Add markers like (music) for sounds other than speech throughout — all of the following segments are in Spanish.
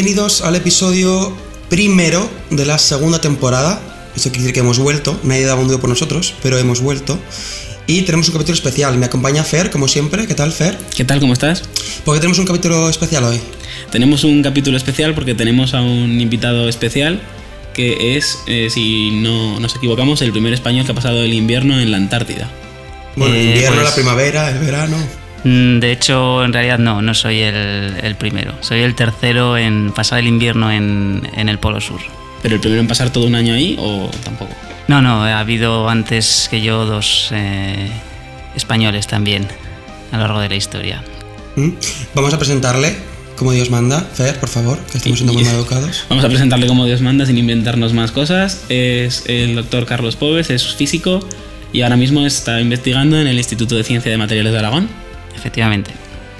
Bienvenidos al episodio primero de la segunda temporada. Eso quiere decir que hemos vuelto, nadie daba un duro por nosotros, pero hemos vuelto. Y tenemos un capítulo especial. Me acompaña Fer, como siempre. ¿Qué tal, Fer? ¿Qué tal? ¿Cómo estás? ¿Por qué tenemos un capítulo especial hoy? Tenemos un capítulo especial porque tenemos a un invitado especial que es, eh, si no nos equivocamos, el primer español que ha pasado el invierno en la Antártida. Bueno, el Eh, invierno, pues- la primavera, el verano. Mm, De hecho, en realidad no, no soy el, el primero. Soy el tercero en pasar el invierno en, en el Polo Sur. ¿Pero el primero en pasar todo un año ahí o tampoco? No, no, ha habido antes que yo dos eh, españoles también a lo largo de la historia. ¿Mm? Vamos a presentarle, como Dios manda. Fer, por favor, que estamos siendo muy (laughs) mal educados. Vamos a presentarle como Dios manda sin inventarnos más cosas. Es el doctor Carlos Pobes, es físico y ahora mismo está investigando en el Instituto de Ciencia de Materiales de Aragón. Efectivamente.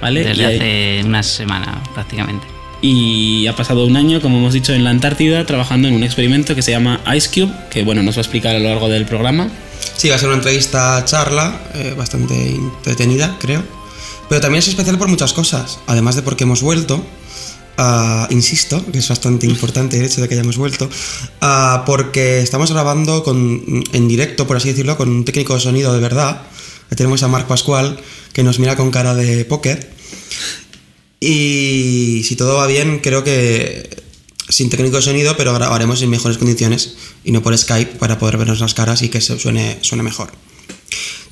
¿Vale? Desde Y ahí- hace una semana prácticamente. y ha pasado un año, como hemos dicho, en la Antártida trabajando en un experimento que se llama Ice Cube, que bueno, nos va a explicar a lo largo del programa. Sí, va a ser una entrevista charla, eh, bastante entretenida, creo. Pero también es especial por muchas cosas. Además de porque hemos vuelto, ah, insisto, que es bastante importante el hecho de que hayamos vuelto, ah, porque estamos grabando con, en directo, por así decirlo, con un técnico de sonido de verdad. Tenemos a Marc Pascual, que nos mira con cara de póker. Y si todo va bien, creo que sin técnico de sonido, pero grabaremos en mejores condiciones y no por Skype para poder vernos las caras y que se suene, suene mejor.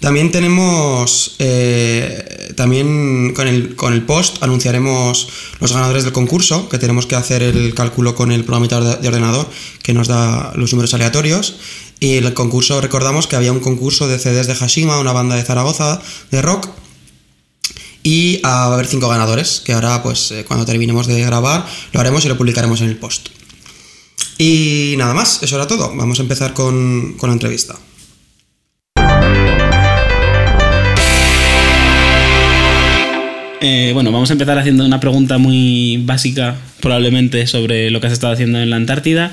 También tenemos, eh, también con el, con el post anunciaremos los ganadores del concurso, que tenemos que hacer el cálculo con el programador de ordenador que nos da los números aleatorios. Y el concurso, recordamos que había un concurso de CDs de Hashima, una banda de Zaragoza de rock, y a haber cinco ganadores, que ahora pues eh, cuando terminemos de grabar lo haremos y lo publicaremos en el post. Y nada más, eso era todo. Vamos a empezar con, con la entrevista. Eh, bueno, vamos a empezar haciendo una pregunta muy básica, probablemente, sobre lo que has estado haciendo en la Antártida.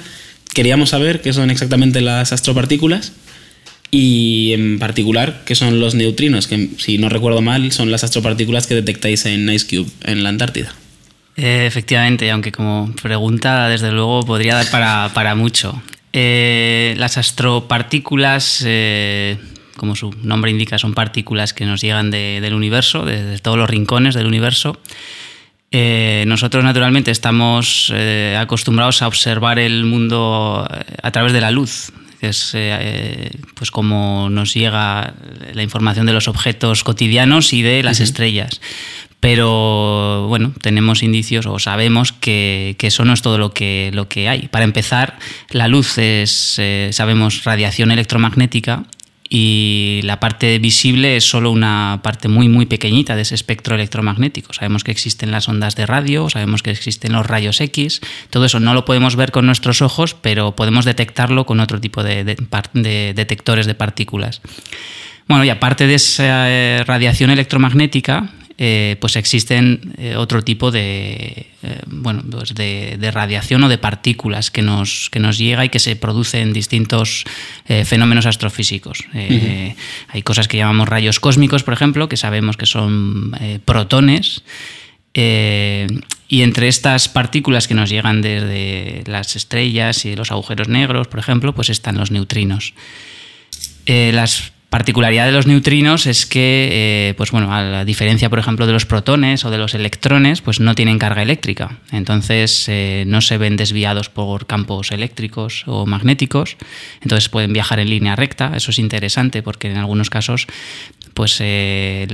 Queríamos saber qué son exactamente las astropartículas y, en particular, qué son los neutrinos, que, si no recuerdo mal, son las astropartículas que detectáis en Ice Cube, en la Antártida. Eh, efectivamente, aunque como pregunta, desde luego, podría dar para, para mucho. Eh, las astropartículas, eh, como su nombre indica, son partículas que nos llegan de- del universo, de, de todos los rincones del universo. Eh, nosotros, naturalmente, estamos eh, acostumbrados a observar el mundo eh, a través de la luz, que es eh, pues como nos llega la información de los objetos cotidianos y de las estrellas. Pero bueno, tenemos indicios o sabemos que, que eso no es todo lo que, lo que hay. Para empezar, la luz es, sabemos, radiación electromagnética y la parte visible es solo una parte muy muy pequeñita de ese espectro electromagnético. Sabemos que existen las ondas de radio, sabemos que existen los rayos X, todo eso no lo podemos ver con nuestros ojos, pero podemos detectarlo con otro tipo de, detectores de partículas. Bueno, y aparte de esa eh, radiación electromagnética, eh, pues existen eh, otro tipo de, eh, bueno, pues de, de radiación o de partículas que nos, que nos llega y que se produce en distintos fenómenos astrofísicos. Hay cosas que llamamos rayos cósmicos, por ejemplo, que sabemos que son protones. Y entre estas partículas que nos llegan desde las estrellas y los agujeros negros, por ejemplo, pues están los neutrinos. Las particularidad de los neutrinos es que, eh, pues bueno, a la diferencia, por ejemplo, de los protones o de los electrones, pues no tienen carga eléctrica. Entonces eh, no se ven desviados por campos eléctricos o magnéticos. Entonces pueden viajar en línea recta. Eso es interesante porque en algunos casos, pues, eh,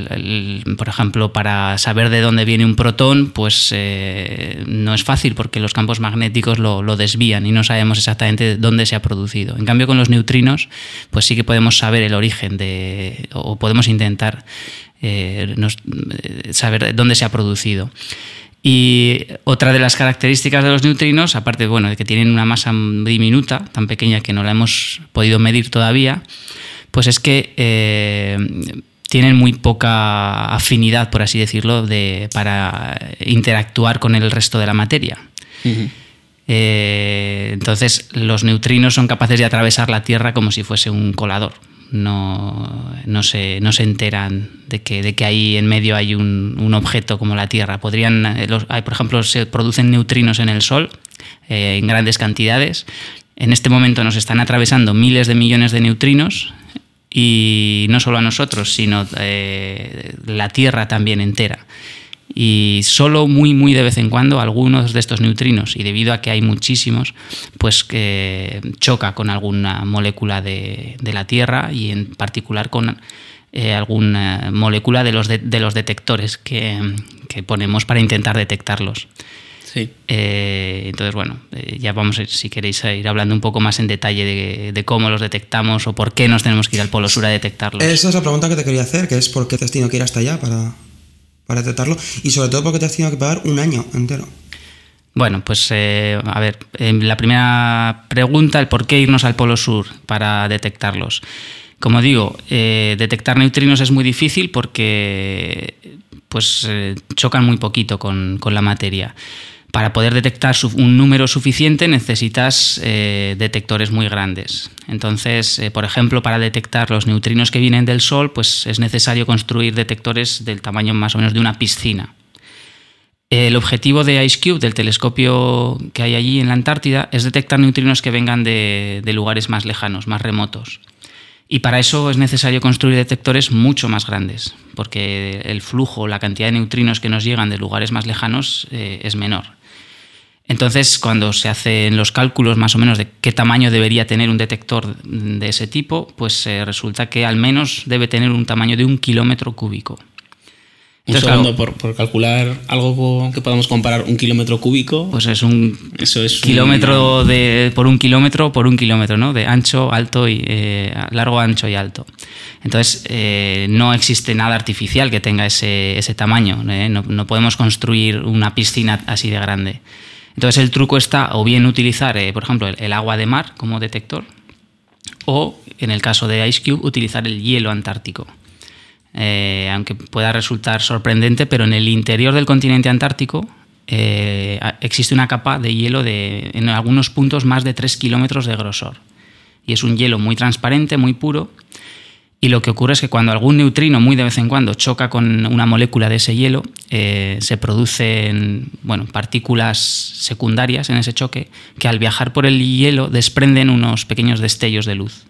por ejemplo, para saber de dónde viene un protón, pues eh, no es fácil porque los campos magnéticos lo, desvían y no sabemos exactamente dónde se ha producido. En cambio, con los neutrinos, pues sí que podemos saber el origen de, o podemos intentar eh, saber dónde se ha producido. Y otra de las características de los neutrinos, aparte bueno, de que tienen una masa diminuta, tan pequeña que no la hemos podido medir todavía, pues es que tienen muy poca afinidad, por así decirlo, de, para interactuar con el resto de la materia. Eh, entonces, los neutrinos son capaces de atravesar la Tierra como si fuese un colador. no, no, se, no se enteran de que, de que ahí en medio hay un, un objeto como la Tierra. Podrían, eh, los, hay, por ejemplo, se producen neutrinos en el Sol eh, en grandes cantidades. En este momento nos están atravesando miles de millones de neutrinos y no solo a nosotros, sino eh, la Tierra también entera. Y solo muy, muy de vez en cuando algunos de estos neutrinos, y debido a que hay muchísimos, pues que choca con alguna molécula de, de la Tierra y en particular con eh, alguna molécula de los, de los detectores que, que ponemos para intentar detectarlos. Sí. Eh, entonces, bueno, eh, ya vamos, a ir, si queréis, a ir hablando un poco más en detalle de, de, cómo los detectamos o por qué nos tenemos que ir al Polo Sur a detectarlos. Esa es la pregunta que te quería hacer, que es por qué te has tenido que ir hasta allá para, para detectarlo y sobre todo por qué te has tenido que pagar un año entero. Bueno, pues eh, a ver, la primera pregunta, el por qué irnos al Polo Sur para detectarlos. Como digo, eh, detectar neutrinos es muy difícil porque pues, eh, chocan muy poquito con, con la materia para poder detectar un número suficiente necesitas eh, detectores muy grandes. Entonces, eh, por ejemplo, para detectar los neutrinos que vienen del Sol, pues es necesario construir detectores del tamaño más o menos de una piscina. El objetivo de IceCube, del telescopio que hay allí en la Antártida, es detectar neutrinos que vengan de, lugares más lejanos, más remotos. Y para eso es necesario construir detectores mucho más grandes, porque el flujo, la cantidad de neutrinos que nos llegan de lugares más lejanos eh, es menor. Entonces, cuando se hacen los cálculos más o menos de qué tamaño debería tener un detector de ese tipo, pues eh, resulta que al menos debe tener un tamaño de un kilómetro cúbico. Un Entonces, segundo, claro, por, por, calcular algo que podamos comparar un kilómetro cúbico. Pues es un eso es kilómetro un... de, por un kilómetro por un kilómetro, ¿no? De ancho, alto y eh, largo, ancho y alto. Entonces, eh, no existe nada artificial que tenga ese, ese tamaño. ¿eh? No, no, podemos construir una piscina así de grande. Entonces, el truco está o bien utilizar, eh, por ejemplo, el, agua de mar como detector, o en el caso de IceCube, utilizar el hielo antártico. Eh, aunque pueda resultar sorprendente, pero en el interior del continente antártico eh, existe una capa de hielo de, en algunos puntos, más de 3 kilómetros de grosor. Y es un hielo muy transparente, muy puro. Y lo que ocurre es que cuando algún neutrino, muy de vez en cuando, choca con una molécula de ese hielo, eh, se producen bueno, partículas secundarias en ese choque que al viajar por el hielo desprenden unos pequeños destellos de luz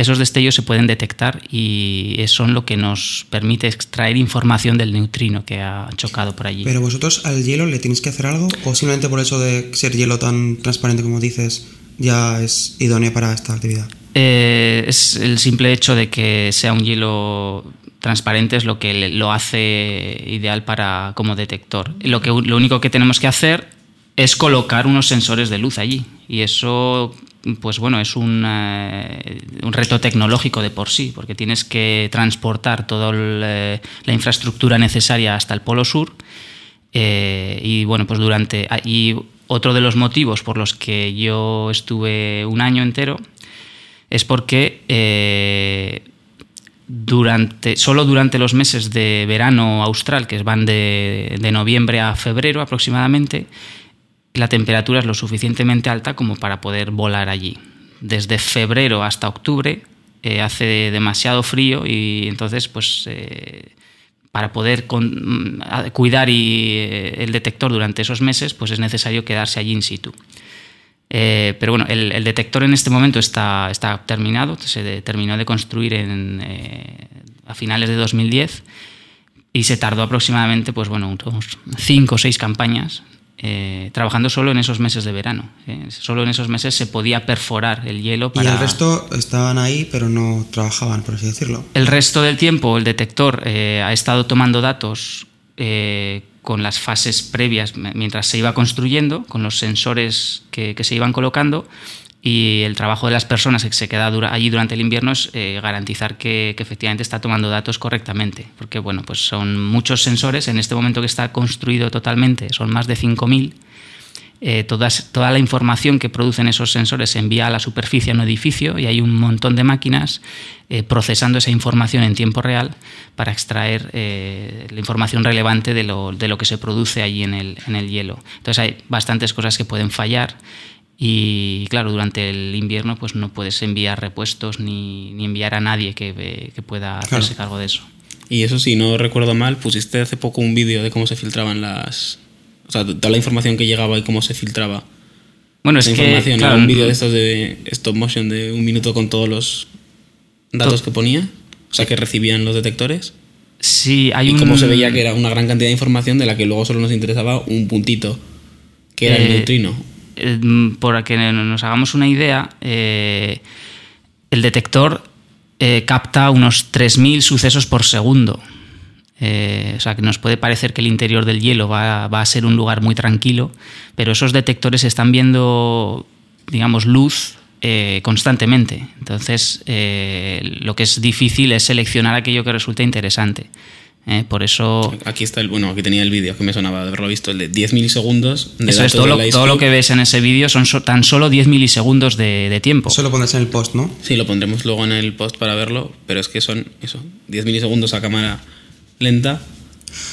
esos destellos se pueden detectar y son lo que nos permite extraer información del neutrino que ha chocado por allí. Pero vosotros al hielo le tenéis que hacer algo o simplemente por eso de ser hielo tan transparente como dices ya es idóneo para esta actividad? Eh, es el simple hecho de que sea un hielo transparente es lo que lo hace ideal para como detector. Lo, que, lo único que tenemos que hacer es colocar unos sensores de luz allí y eso pues bueno, es un, eh, un, reto tecnológico de por sí, porque tienes que transportar toda la infraestructura necesaria hasta el Polo Sur. Eh, y bueno, pues durante. Y otro de los motivos por los que yo estuve un año entero es porque eh, durante, solo durante los meses de verano austral, que van de, noviembre a febrero aproximadamente, la temperatura es lo suficientemente alta como para poder volar allí. Desde febrero hasta octubre eh, hace demasiado frío y entonces pues eh, para poder mm, cuidar el detector durante esos meses pues es necesario quedarse allí in situ. Eh, pero bueno, el, el, detector en este momento está, está terminado, se de, terminó de construir en, eh, a finales de 2010 y se tardó aproximadamente pues bueno, unos cinco o seis campañas eh, trabajando solo en esos meses de verano. Eh. Solo en esos meses se podía perforar el hielo. Para... Y el resto estaban ahí, pero no trabajaban, por así decirlo. El resto del tiempo el detector eh, ha estado tomando datos eh, con las fases previas mientras se iba construyendo, con los sensores que, se iban colocando y el trabajo de las personas que se queda dura, allí durante el invierno es eh, garantizar que, que, efectivamente está tomando datos correctamente, porque bueno, pues son muchos sensores, en este momento que está construido totalmente son más de 5.000, eh, todas, toda la información que producen esos sensores se envía a la superficie en un edificio y hay un montón de máquinas eh, procesando esa información en tiempo real para extraer eh, la información relevante de lo, de lo, que se produce allí en el, en el hielo. Entonces hay bastantes cosas que pueden fallar Y claro, durante el invierno pues no puedes enviar repuestos ni, ni enviar a nadie que, que pueda hacerse cargo de eso. Y eso, si no recuerdo mal, pusiste hace poco un vídeo de cómo se filtraban las. O sea, toda la información que llegaba y cómo se filtraba. Bueno, es que. claro, un vídeo de estos de stop motion de un minuto con todos los datos To- que ponía. O sea, que recibían los detectores. Sí, hay y un. cómo se veía que era una gran cantidad de información de la que luego solo nos interesaba un puntito, que era el Eh, neutrino. eh, Por que nos hagamos una idea, eh, el detector eh, capta unos 3.000 sucesos por segundo. Eh, o sea, que nos puede parecer que el interior del hielo va, va a ser un lugar muy tranquilo, pero esos detectores están viendo, digamos, luz eh, constantemente. Entonces, eh, lo que es difícil es seleccionar aquello que resulte interesante. Eh, por eso Aquí está el. Bueno, aquí tenía el vídeo que me sonaba de haberlo visto, el de 10 milisegundos. De Eso es todo lo, todo lo que ves en ese vídeo son so- tan solo 10 milisegundos de, de tiempo. Eso lo pondrás en el post, ¿no? Sí, lo pondremos luego en el post para verlo, pero es que son eso, 10 milisegundos a cámara lenta.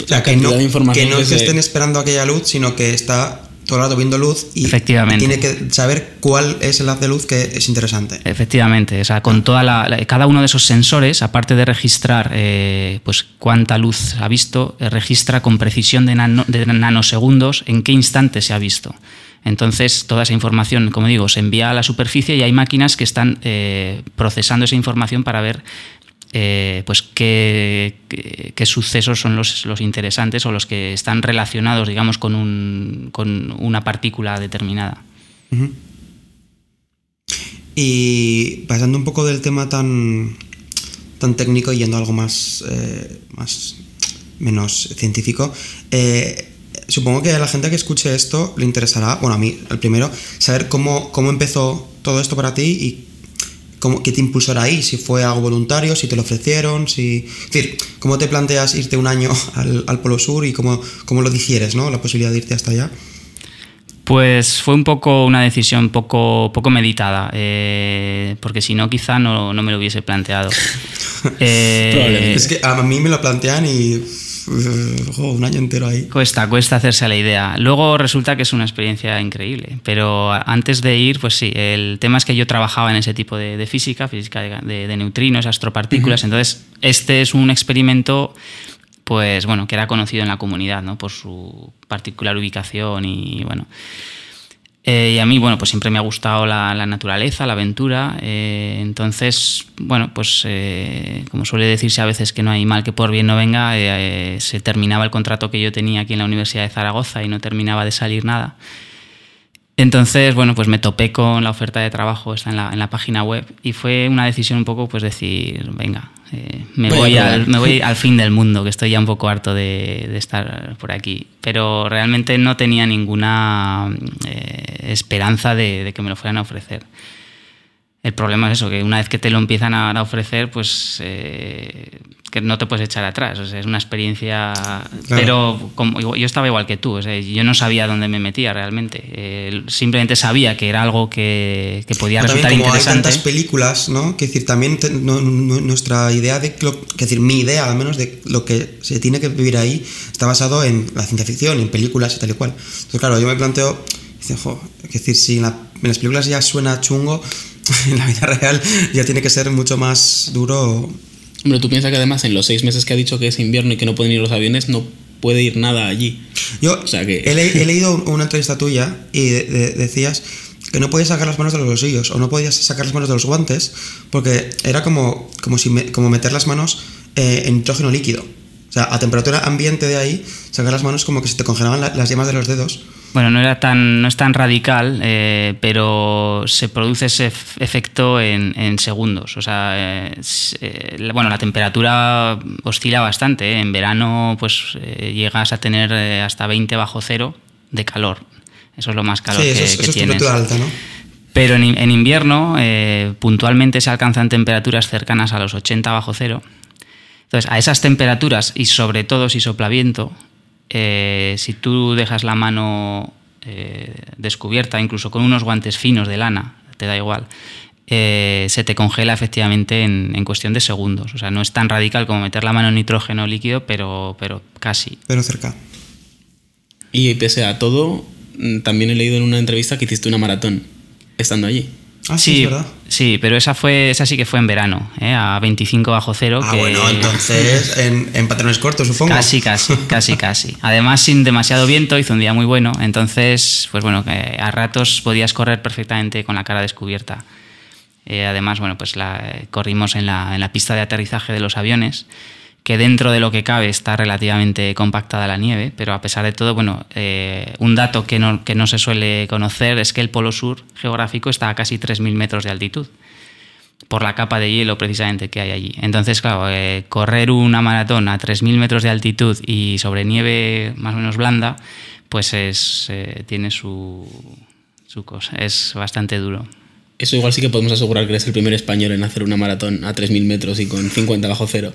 O sea, que no, de información que no es que se- estén esperando aquella luz, sino que está todo el rato viendo luz y Efectivamente. tiene que saber cuál es el haz de luz que es interesante. Efectivamente, o sea, con toda la, la- cada uno de esos sensores, aparte de registrar eh, pues cuánta luz ha visto, eh, registra con precisión de, nano- de nanosegundos en qué instante se ha visto. Entonces, toda esa información, como digo, se envía a la superficie y hay máquinas que están eh, procesando esa información para ver eh, pues qué, qué- sucesos son los, los interesantes o los que están relacionados, digamos, con, un- con una partícula determinada. Y pasando un poco del tema tan, tan técnico y yendo a algo más, eh, más menos científico, eh, supongo que a la gente que escuche esto le interesará, bueno, a mí, el primero, saber cómo, cómo empezó todo esto para ti y cómo, qué te impulsó ahí, si fue algo voluntario, si te lo ofrecieron, si... Es decir, cómo te planteas irte un año (laughs) al, al Polo Sur y cómo, cómo lo digieres, ¿no? La posibilidad de irte hasta allá. Pues fue un poco una decisión poco, poco meditada, eh, porque si no quizá no, no me lo hubiese planteado. (laughs) Eh. Es que a mí me lo plantean y... jo, un año entero ahí. Cuesta, cuesta hacerse a la idea. Luego resulta que es una experiencia increíble, pero antes de ir, pues sí, el tema es que yo trabajaba en ese tipo de, de física, física de, de- de neutrinos, astropartículas, entonces este es un experimento pues bueno, que era conocido en la comunidad, ¿no? Por su particular ubicación y bueno. Eh, y a mí, bueno, pues siempre me ha gustado la, naturaleza, la aventura. eh, entonces, bueno, pues eh, como suele decirse a veces que no hay mal que por bien no venga, se terminaba el contrato que yo tenía aquí en la Universidad de Zaragoza y no terminaba de salir nada. Entonces, bueno, pues me topé con la oferta de trabajo, está en la, en la página web, y fue una decisión un poco, pues decir, venga, eh, me, Voy voy al, me voy (laughs) al fin del mundo, que estoy ya un poco harto de, de estar por aquí. Pero realmente no tenía ninguna eh, esperanza de, de que me lo fueran a ofrecer. El problema es eso, que una vez que te lo empiezan a, a ofrecer, pues eh, que no te puedes echar atrás. O sea, es una experiencia... Pero como, yo estaba igual que tú, o sea, yo no sabía dónde me metía realmente. Eh, simplemente sabía que era algo que, que podía Pero resultar también como hay interesante. tantas películas, ¿no? Que decir, también te- no- no- nuestra idea de lo, que decir, mi idea al menos de lo que se tiene que vivir ahí está basado en la ciencia ficción, en películas y tal y cual. Entonces, claro, yo me planteo, jo, es decir, si en, la- en las películas ya suena chungo, (laughs) en la vida real ya tiene que ser mucho más duro. Hombre, tú piensas que además en los seis meses que ha dicho que es invierno y que no pueden ir los aviones, no puede ir nada allí. Yo O sea que- he, le- he (laughs) leído una entrevista tuya y de- de- decías que no podías sacar las manos de los bolsillos o no podías sacar las manos de los guantes porque era como, como, si me- como meter las manos eh, en nitrógeno líquido. O sea, a temperatura ambiente de ahí, sacar las manos como que se te congelaban la- las yemas de los dedos. Bueno, no, era tan, no es tan radical, eh, pero se produce ese ef- efecto en, en segundos. O sea, eh, eh, la- bueno, la temperatura oscila bastante. En verano, pues llegas a tener hasta 20 bajo cero de calor. Eso es lo más calor sí, que, eso, es- que eso es tienes. temperatura alta, ¿no? Pero en, en invierno, puntualmente se alcanzan temperaturas cercanas a los 80 bajo cero. Entonces, a esas temperaturas y sobre todo si sopla viento, eh, si tú dejas la mano eh, descubierta, incluso con unos guantes finos de lana, te da igual, eh, se te congela efectivamente en, en cuestión de segundos. O sea, no es tan radical como meter la mano en nitrógeno líquido, pero, pero casi. Pero cerca. Y pese a todo, mm, también he leído en una entrevista que hiciste una maratón. estando allí. Ah, sí, Sí, es verdad. sí, pero esa fue esa sí que fue en verano, ¿eh? a 25 bajo cero. Ah, que bueno, entonces (laughs) en, en patrones cortos, supongo. Casi, casi, casi, casi. Además, sin demasiado viento, hizo un día muy bueno. Entonces, pues bueno, a ratos podías correr perfectamente con la cara descubierta. Eh, además, bueno, pues la, eh, corrimos en la, en la pista de aterrizaje de los aviones, que dentro de lo que cabe está relativamente compactada la nieve, pero a pesar de todo, bueno, eh, un dato que no, que no se suele conocer es que el polo sur geográfico está a casi 3.000 metros de altitud por la capa de hielo precisamente que hay allí. Entonces, claro, eh, correr una maratón a 3.000 metros de altitud y sobre nieve más o menos blanda, pues es, eh, tiene su, su cosa, es bastante duro. Eso igual sí que podemos asegurar que eres el primer español en hacer una maratón a 3.000 metros y con 50 bajo cero.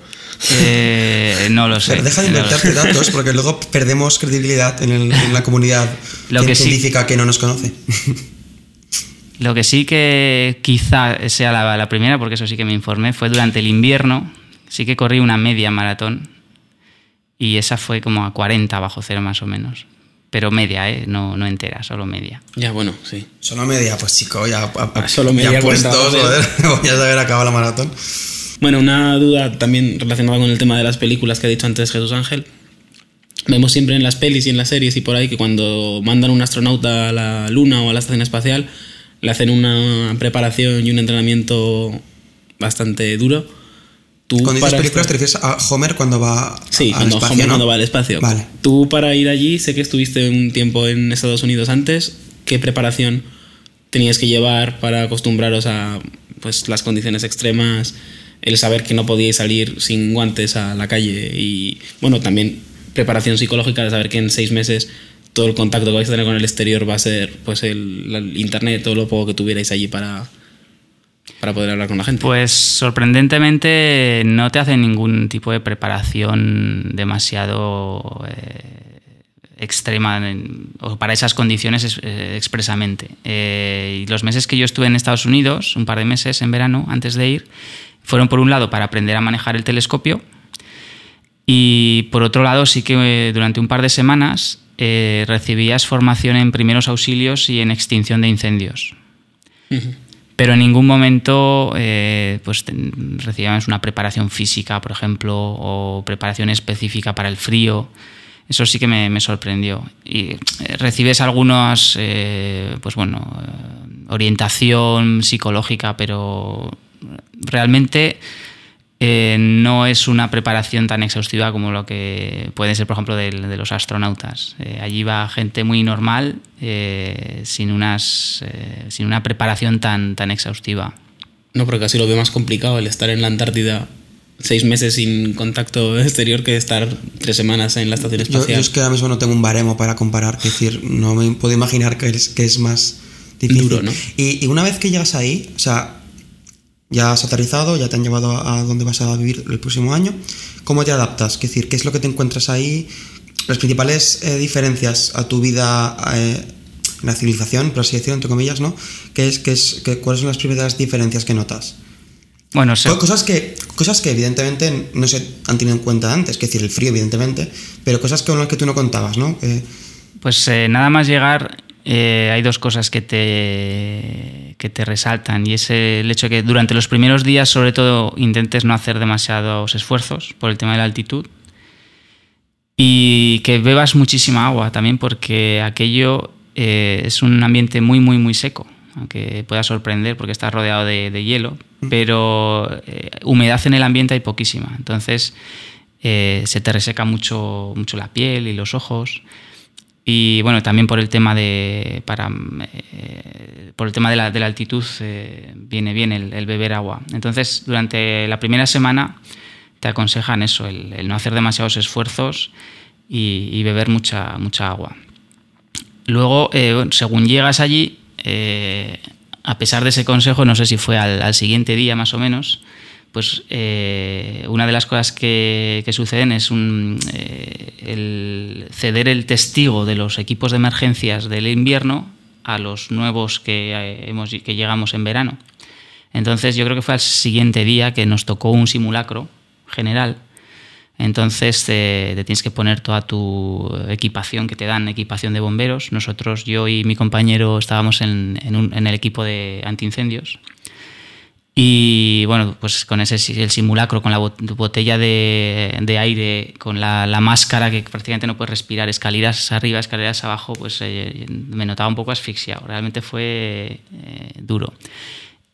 Eh, no lo sé. Pero deja de inventarte datos porque luego perdemos credibilidad en, el- en la comunidad Lo que sí- científica que no nos conoce. Lo que sí que quizá sea la, la primera, porque eso sí que me informé, fue durante el invierno. Sí que corrí una media maratón y esa fue como a 40 bajo cero más o menos. Pero media, ¿eh? no, no entera, solo media. Ya, bueno, sí. Solo media, pues chico, ya, a- a- Solo media ya puestos, joder. joder, (laughs) voy a saber acabado la maratón. Bueno, una duda también relacionada con el tema de las películas que ha dicho antes Jesús Ángel. Vemos siempre en las pelis y en las series y por ahí que cuando mandan un astronauta a la Luna o a la Estación Espacial, le hacen una preparación y un entrenamiento bastante duro. Tú Cuando dices películas te estar- refieres a Homer cuando va Sí, al cuando espacio, Homer ¿no? cuando va al espacio. Vale. Tú para ir allí, sé que estuviste un tiempo en Estados Unidos antes. ¿Qué preparación tenías que llevar para acostumbraros a pues, las condiciones extremas? El saber que no podíais salir sin guantes a la calle y, bueno, también preparación psicológica de saber que en seis meses todo el contacto que vais a tener con el exterior va a ser pues el, el internet o lo poco que tuvierais allí para, para poder hablar con la gente. Pues sorprendentemente no te hacen ningún tipo de preparación demasiado eh, extrema o para esas condiciones es- eh, expresamente. Eh, y los meses que yo estuve en Estados Unidos, un par de meses en verano antes de ir, fueron por un lado para aprender a manejar el telescopio y por otro lado sí que durante un par de semanas eh, recibías formación en primeros auxilios y en extinción de incendios pero en ningún momento eh, pues, recibíamos una preparación física, por ejemplo, o preparación específica para el frío. Eso sí que me, sorprendió. Y eh, recibes algunas, eh, pues bueno, orientación psicológica, pero realmente eh, no es una preparación tan exhaustiva como lo que puede ser, por ejemplo, del- de, los astronautas. Eh, allí va gente muy normal, eh, sin, unas, eh, sin una preparación tan, tan exhaustiva. No, pero casi lo veo más complicado el estar en la Antártida seis meses sin contacto exterior que estar tres semanas en la estación Yo, yo espacial. es que ahora mismo no tengo un baremo para comparar, es decir, no me puedo imaginar que es, que es más difícil. Duro, ¿no? y, y una vez que llegas ahí, o sea, ya has aterrizado, ya te han llevado a, a donde vas a vivir el próximo año, ¿cómo te adaptas? Es decir, ¿qué es lo que te encuentras ahí? Las principales eh, diferencias a tu vida eh, en la civilización, por así decirlo, entre comillas, ¿no? ¿Qué es, qué es, qué- ¿Cuáles son las primeras diferencias que notas? Bueno, Co- Cosas que, cosas que evidentemente no se han tenido en cuenta antes, que decir, el frío, evidentemente, pero cosas con las que tú no contabas, ¿no? Pues eh, nada más llegar, eh, hay dos cosas que te, que te resaltan y es el hecho de que durante los primeros días sobre todo intentes no hacer demasiados esfuerzos por el tema de la altitud y que bebas muchísima agua también porque aquello eh, es un ambiente muy muy muy seco aunque pueda sorprender porque está rodeado de, de hielo pero eh, humedad en el ambiente hay poquísima. Entonces eh, se te reseca mucho, mucho la piel y los ojos y bueno, también por el tema de para eh, por el tema de la, de la altitud eh, viene bien el, beber agua. Entonces, durante la primera semana te aconsejan eso, el, no hacer demasiados esfuerzos y, beber mucha, mucha agua. Luego, eh, según llegas allí, eh, a pesar de ese consejo, no sé si fue al, al siguiente día más o menos, pues una de las cosas que, que suceden es un, el ceder el testigo de los equipos de emergencias del invierno a los nuevos que, eh, hemos, que llegamos en verano. Entonces yo creo que fue al siguiente día que nos tocó un simulacro general Entonces tienes que poner toda tu equipación que te dan, equipación de bomberos. Nosotros, yo y mi compañero estábamos en, en el equipo de antiincendios y bueno, pues con ese el simulacro, con la botella de, aire, con la, máscara que prácticamente no puedes respirar, escaleras arriba, escaleras abajo, pues eh, me notaba un poco asfixiado. Realmente fue eh, duro.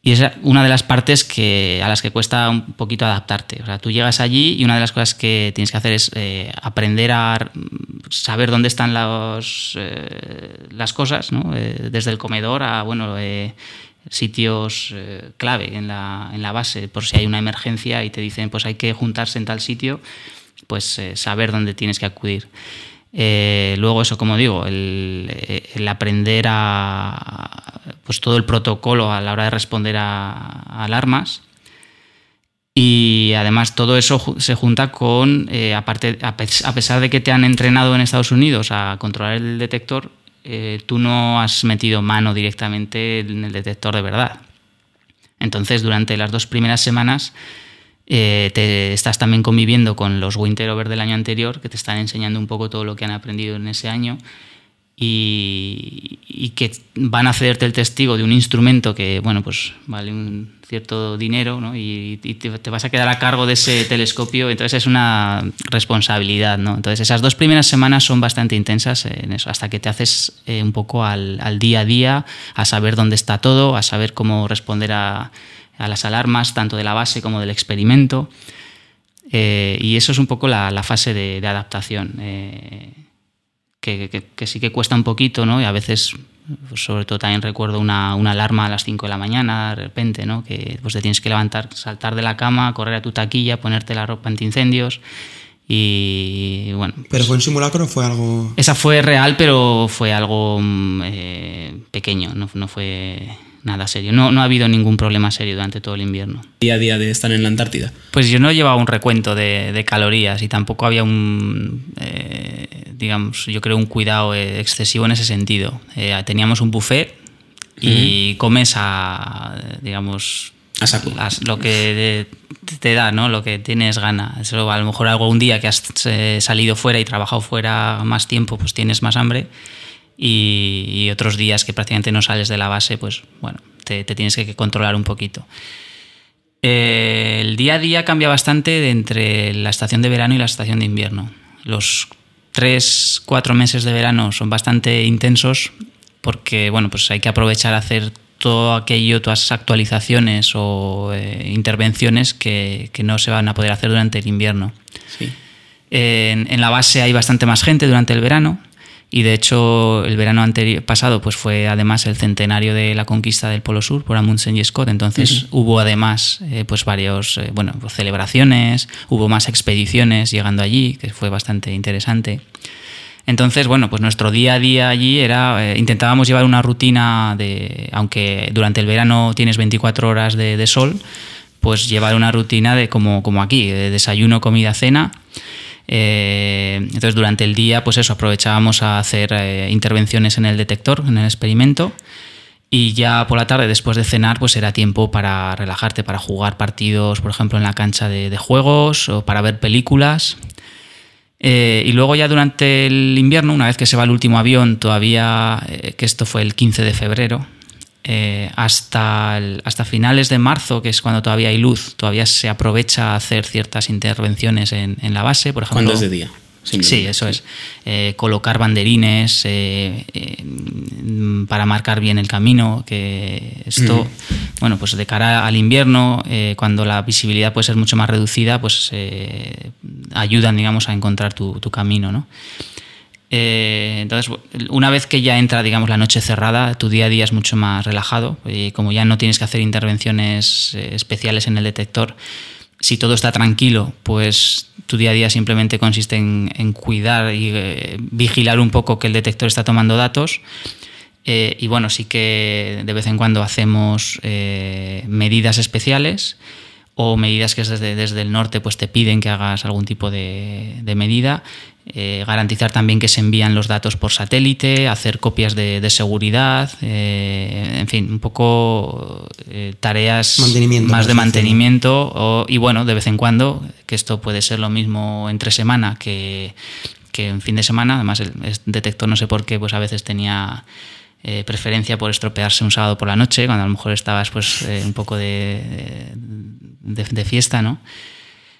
Y es una de las partes que, a las que cuesta un poquito adaptarte. O sea, tú llegas allí y una de las cosas que tienes que hacer es eh, aprender a saber dónde están los, las cosas, ¿no? desde el comedor a, bueno, sitios eh, clave en la, en la, base, por si hay una emergencia y te dicen pues hay que juntarse en tal sitio, pues eh, saber dónde tienes que acudir. Eh, luego eso, como digo, el, aprender a pues todo el protocolo a la hora de responder a, alarmas. Y además todo eso se junta con, a pesar de que te han entrenado en Estados Unidos a controlar el detector, eh, tú no has metido mano directamente en el detector de verdad. Entonces, durante las dos primeras semanas, eh, te estás también conviviendo con los Winter Over del año anterior, que te están enseñando un poco todo lo que han aprendido en ese año y, que van a cederte el testigo de un instrumento que, bueno, pues vale un cierto dinero ¿no? y, te, vas a quedar a cargo de ese telescopio, entonces es una responsabilidad. ¿no? Entonces esas dos primeras semanas son bastante intensas en eso, hasta que te haces eh, un poco al, día a día, a saber dónde está todo, a saber cómo responder a, las alarmas, tanto de la base como del experimento. Eh, y eso es un poco la, fase de, adaptación. Eh, que, sí que cuesta un poquito, ¿no? Y a veces, pues, sobre todo también recuerdo una, alarma a las 5 de la mañana, de repente, ¿no? Que pues te tienes que levantar, saltar de la cama, correr a tu taquilla, ponerte la ropa antiincendios y bueno. ¿Pero pues fue un simulacro o fue algo...? Esa fue real, pero fue algo mm, eh, pequeño, no, no fue nada serio. No, no ha habido ningún problema serio durante todo el invierno. ¿Día a día de estar en la Antártida? Pues yo no llevaba un recuento de, calorías y tampoco había un, eh, digamos, yo creo un cuidado excesivo en ese sentido. Eh, teníamos un buffet y comes a, digamos, a saco. lo que te da, ¿no? Lo que tienes gana. Eso, a lo mejor algún día que has eh, salido fuera y trabajado fuera más tiempo, pues tienes más hambre y, otros días que prácticamente no sales de la base, pues bueno, te, tienes que controlar un poquito. Eh, el día a día cambia bastante entre la estación de verano y la estación de invierno. Los tres, cuatro meses de verano son bastante intensos porque bueno, pues hay que aprovechar a hacer todo aquello, todas actualizaciones o eh, intervenciones que, que, no se van a poder hacer durante el invierno. en, en, la base hay bastante más gente durante el verano, y de hecho, el verano anterior, pasado pues fue además el centenario de la conquista del Polo Sur por Amundsen y Scott. Entonces hubo además eh, pues varios eh, bueno, pues celebraciones, hubo más expediciones llegando allí, que fue bastante interesante. Entonces, bueno, pues nuestro día a día allí era, eh, intentábamos llevar una rutina de, aunque durante el verano tienes 24 horas de, de sol, pues llevar una rutina de como, como aquí, de desayuno, comida, cena eh, entonces durante el día, pues eso, aprovechábamos a hacer eh, intervenciones en el detector, en el experimento. Y ya por la tarde, después de cenar, pues era tiempo para relajarte, para jugar partidos, por ejemplo, en la cancha de, juegos o para ver películas. Eh, y luego ya durante el invierno, una vez que se va el último avión, todavía, que esto fue el 15 de febrero, eh, hasta, hasta finales de marzo, que es cuando todavía hay luz, todavía se aprovecha a hacer ciertas intervenciones en, la base, por ejemplo. Cuando es de día. Sí, eso es. Eh, colocar banderines eh, para marcar bien el camino, que esto, bueno, pues de cara al invierno, cuando la visibilidad puede ser mucho más reducida, pues ayudan, digamos, a encontrar tu, tu camino, ¿no? Eh, entonces, una vez que ya entra, digamos, la noche cerrada, tu día a día es mucho más relajado. Y como ya no tienes que hacer intervenciones eh, especiales en el detector, si todo está tranquilo, pues tu día a día simplemente consiste en, cuidar y eh, vigilar un poco que el detector está tomando datos. y bueno, sí que de vez en cuando hacemos medidas especiales o medidas que desde, desde el norte pues te piden que hagas algún tipo de, de medida. Eh, garantizar también que se envían los datos por satélite, hacer copias de, de seguridad, eh, en fin, un poco eh, tareas más de mantenimiento o- y bueno, de vez en cuando, que esto puede ser lo mismo entre semana que, que en fin de semana, además el, el detector no sé por qué, pues a veces tenía eh, preferencia por estropearse un sábado por la noche, cuando a lo mejor estabas pues eh, un poco de, de- fiesta, ¿no?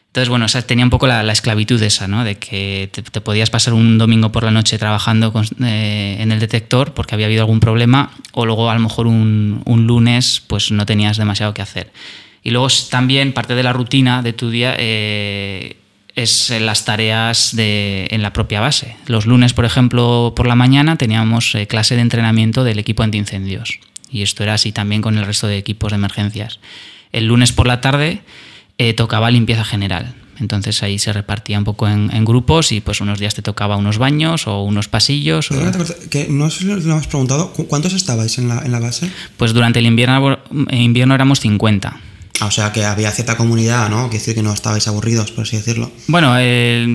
Entonces, bueno, tenía un poco la, la esclavitud esa, ¿no? De que te, podías pasar un domingo por la noche trabajando eh, en el detector porque había habido algún problema, o luego a lo mejor un, un lunes pues no tenías demasiado que hacer. Y luego también parte de la rutina de tu día es eh, las tareas de, en la propia base. Los lunes, por ejemplo, por la mañana teníamos eh, clase de entrenamiento del equipo antiincendios. Y esto era así también con el resto de equipos de emergencias. El lunes por la tarde eh, tocaba limpieza general. Entonces ahí se repartía un poco en, en grupos y pues unos días te tocaba unos baños o unos pasillos. o- que no sé si lo hemos preguntado, ¿cu- ¿cuántos estabais en la, en la base? Pues durante el invierno, invierno éramos 50. Ah, o sea, que había cierta comunidad, ¿no? Quiere decir que no estabais aburridos, por así decirlo. Bueno, eh,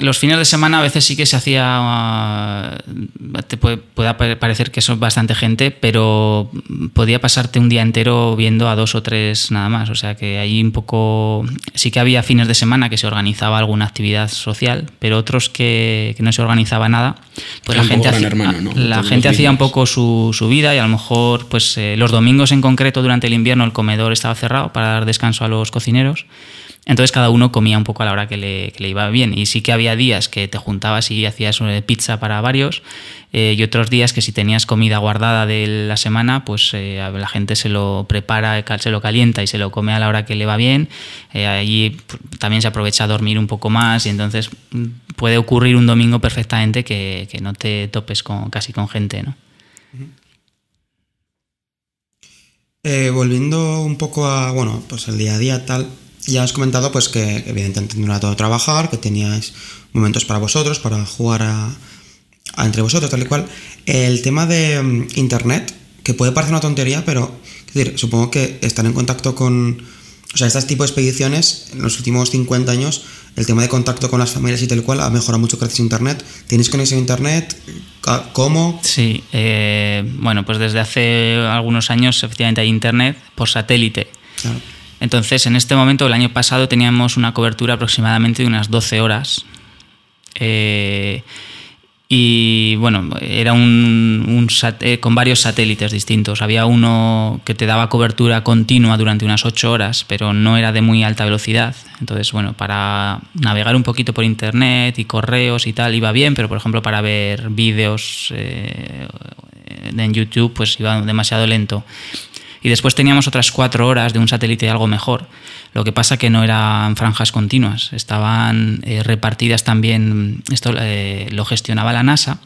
los fines de semana a veces sí que se hacía. uh, Te puede, puede pare- parecer que son bastante gente, pero podía pasarte un día entero viendo a dos o tres nada más. O sea que ahí un poco. Sí que había fines de semana que se organizaba alguna actividad social, pero otros que, que no se organizaba nada. Pues la gente, hacía, Hermano, ¿no? la gente hacía un poco su, su vida y a lo mejor pues eh, los domingos en concreto durante el invierno el comedor estaba cerrado para descanso a los cocineros. Entonces cada uno comía un poco a la hora que le, iba bien. Y sí que había días que te juntabas y hacías eh, pizza para varios eh, y otros días que si tenías comida guardada de la semana, pues eh, la gente se lo prepara, se lo calienta y se lo come a la hora que le va bien. Eh, allí también se aprovecha a dormir un poco más y entonces mm, puede ocurrir un domingo perfectamente que, que no te topes con, casi con gente, ¿no? Eh, volviendo un poco a, bueno, pues el día a día tal, ya has comentado pues que evidentemente no era todo trabajar, que teníais momentos para vosotros, para jugar a, entre vosotros, tal y cual. El tema de mm, internet, que puede parecer una tontería, pero decir, supongo que estar en contacto con, o sea, este tipo de expediciones, en los últimos 50 años, el tema de contacto con las familias y tal cual ha mejorado mucho gracias a internet. ¿Tienes conexión a internet? ¿Cómo? Sí, eh, bueno, pues desde hace algunos años efectivamente hay internet por satélite. Claro. Entonces, en este momento, el año pasado, teníamos una cobertura aproximadamente de unas 12 horas. Eh, y bueno, era un, eh, con varios satélites distintos. Había uno que te daba cobertura continua durante unas 8 horas, pero no era de muy alta velocidad. Entonces, bueno, para navegar un poquito por internet y correos y tal iba bien, pero por ejemplo para ver vídeos eh, en YouTube pues iba demasiado lento. Y después teníamos otras cuatro horas de un satélite algo mejor. Lo que pasa que no eran franjas continuas, estaban eh, repartidas también, esto eh, lo gestionaba la NASA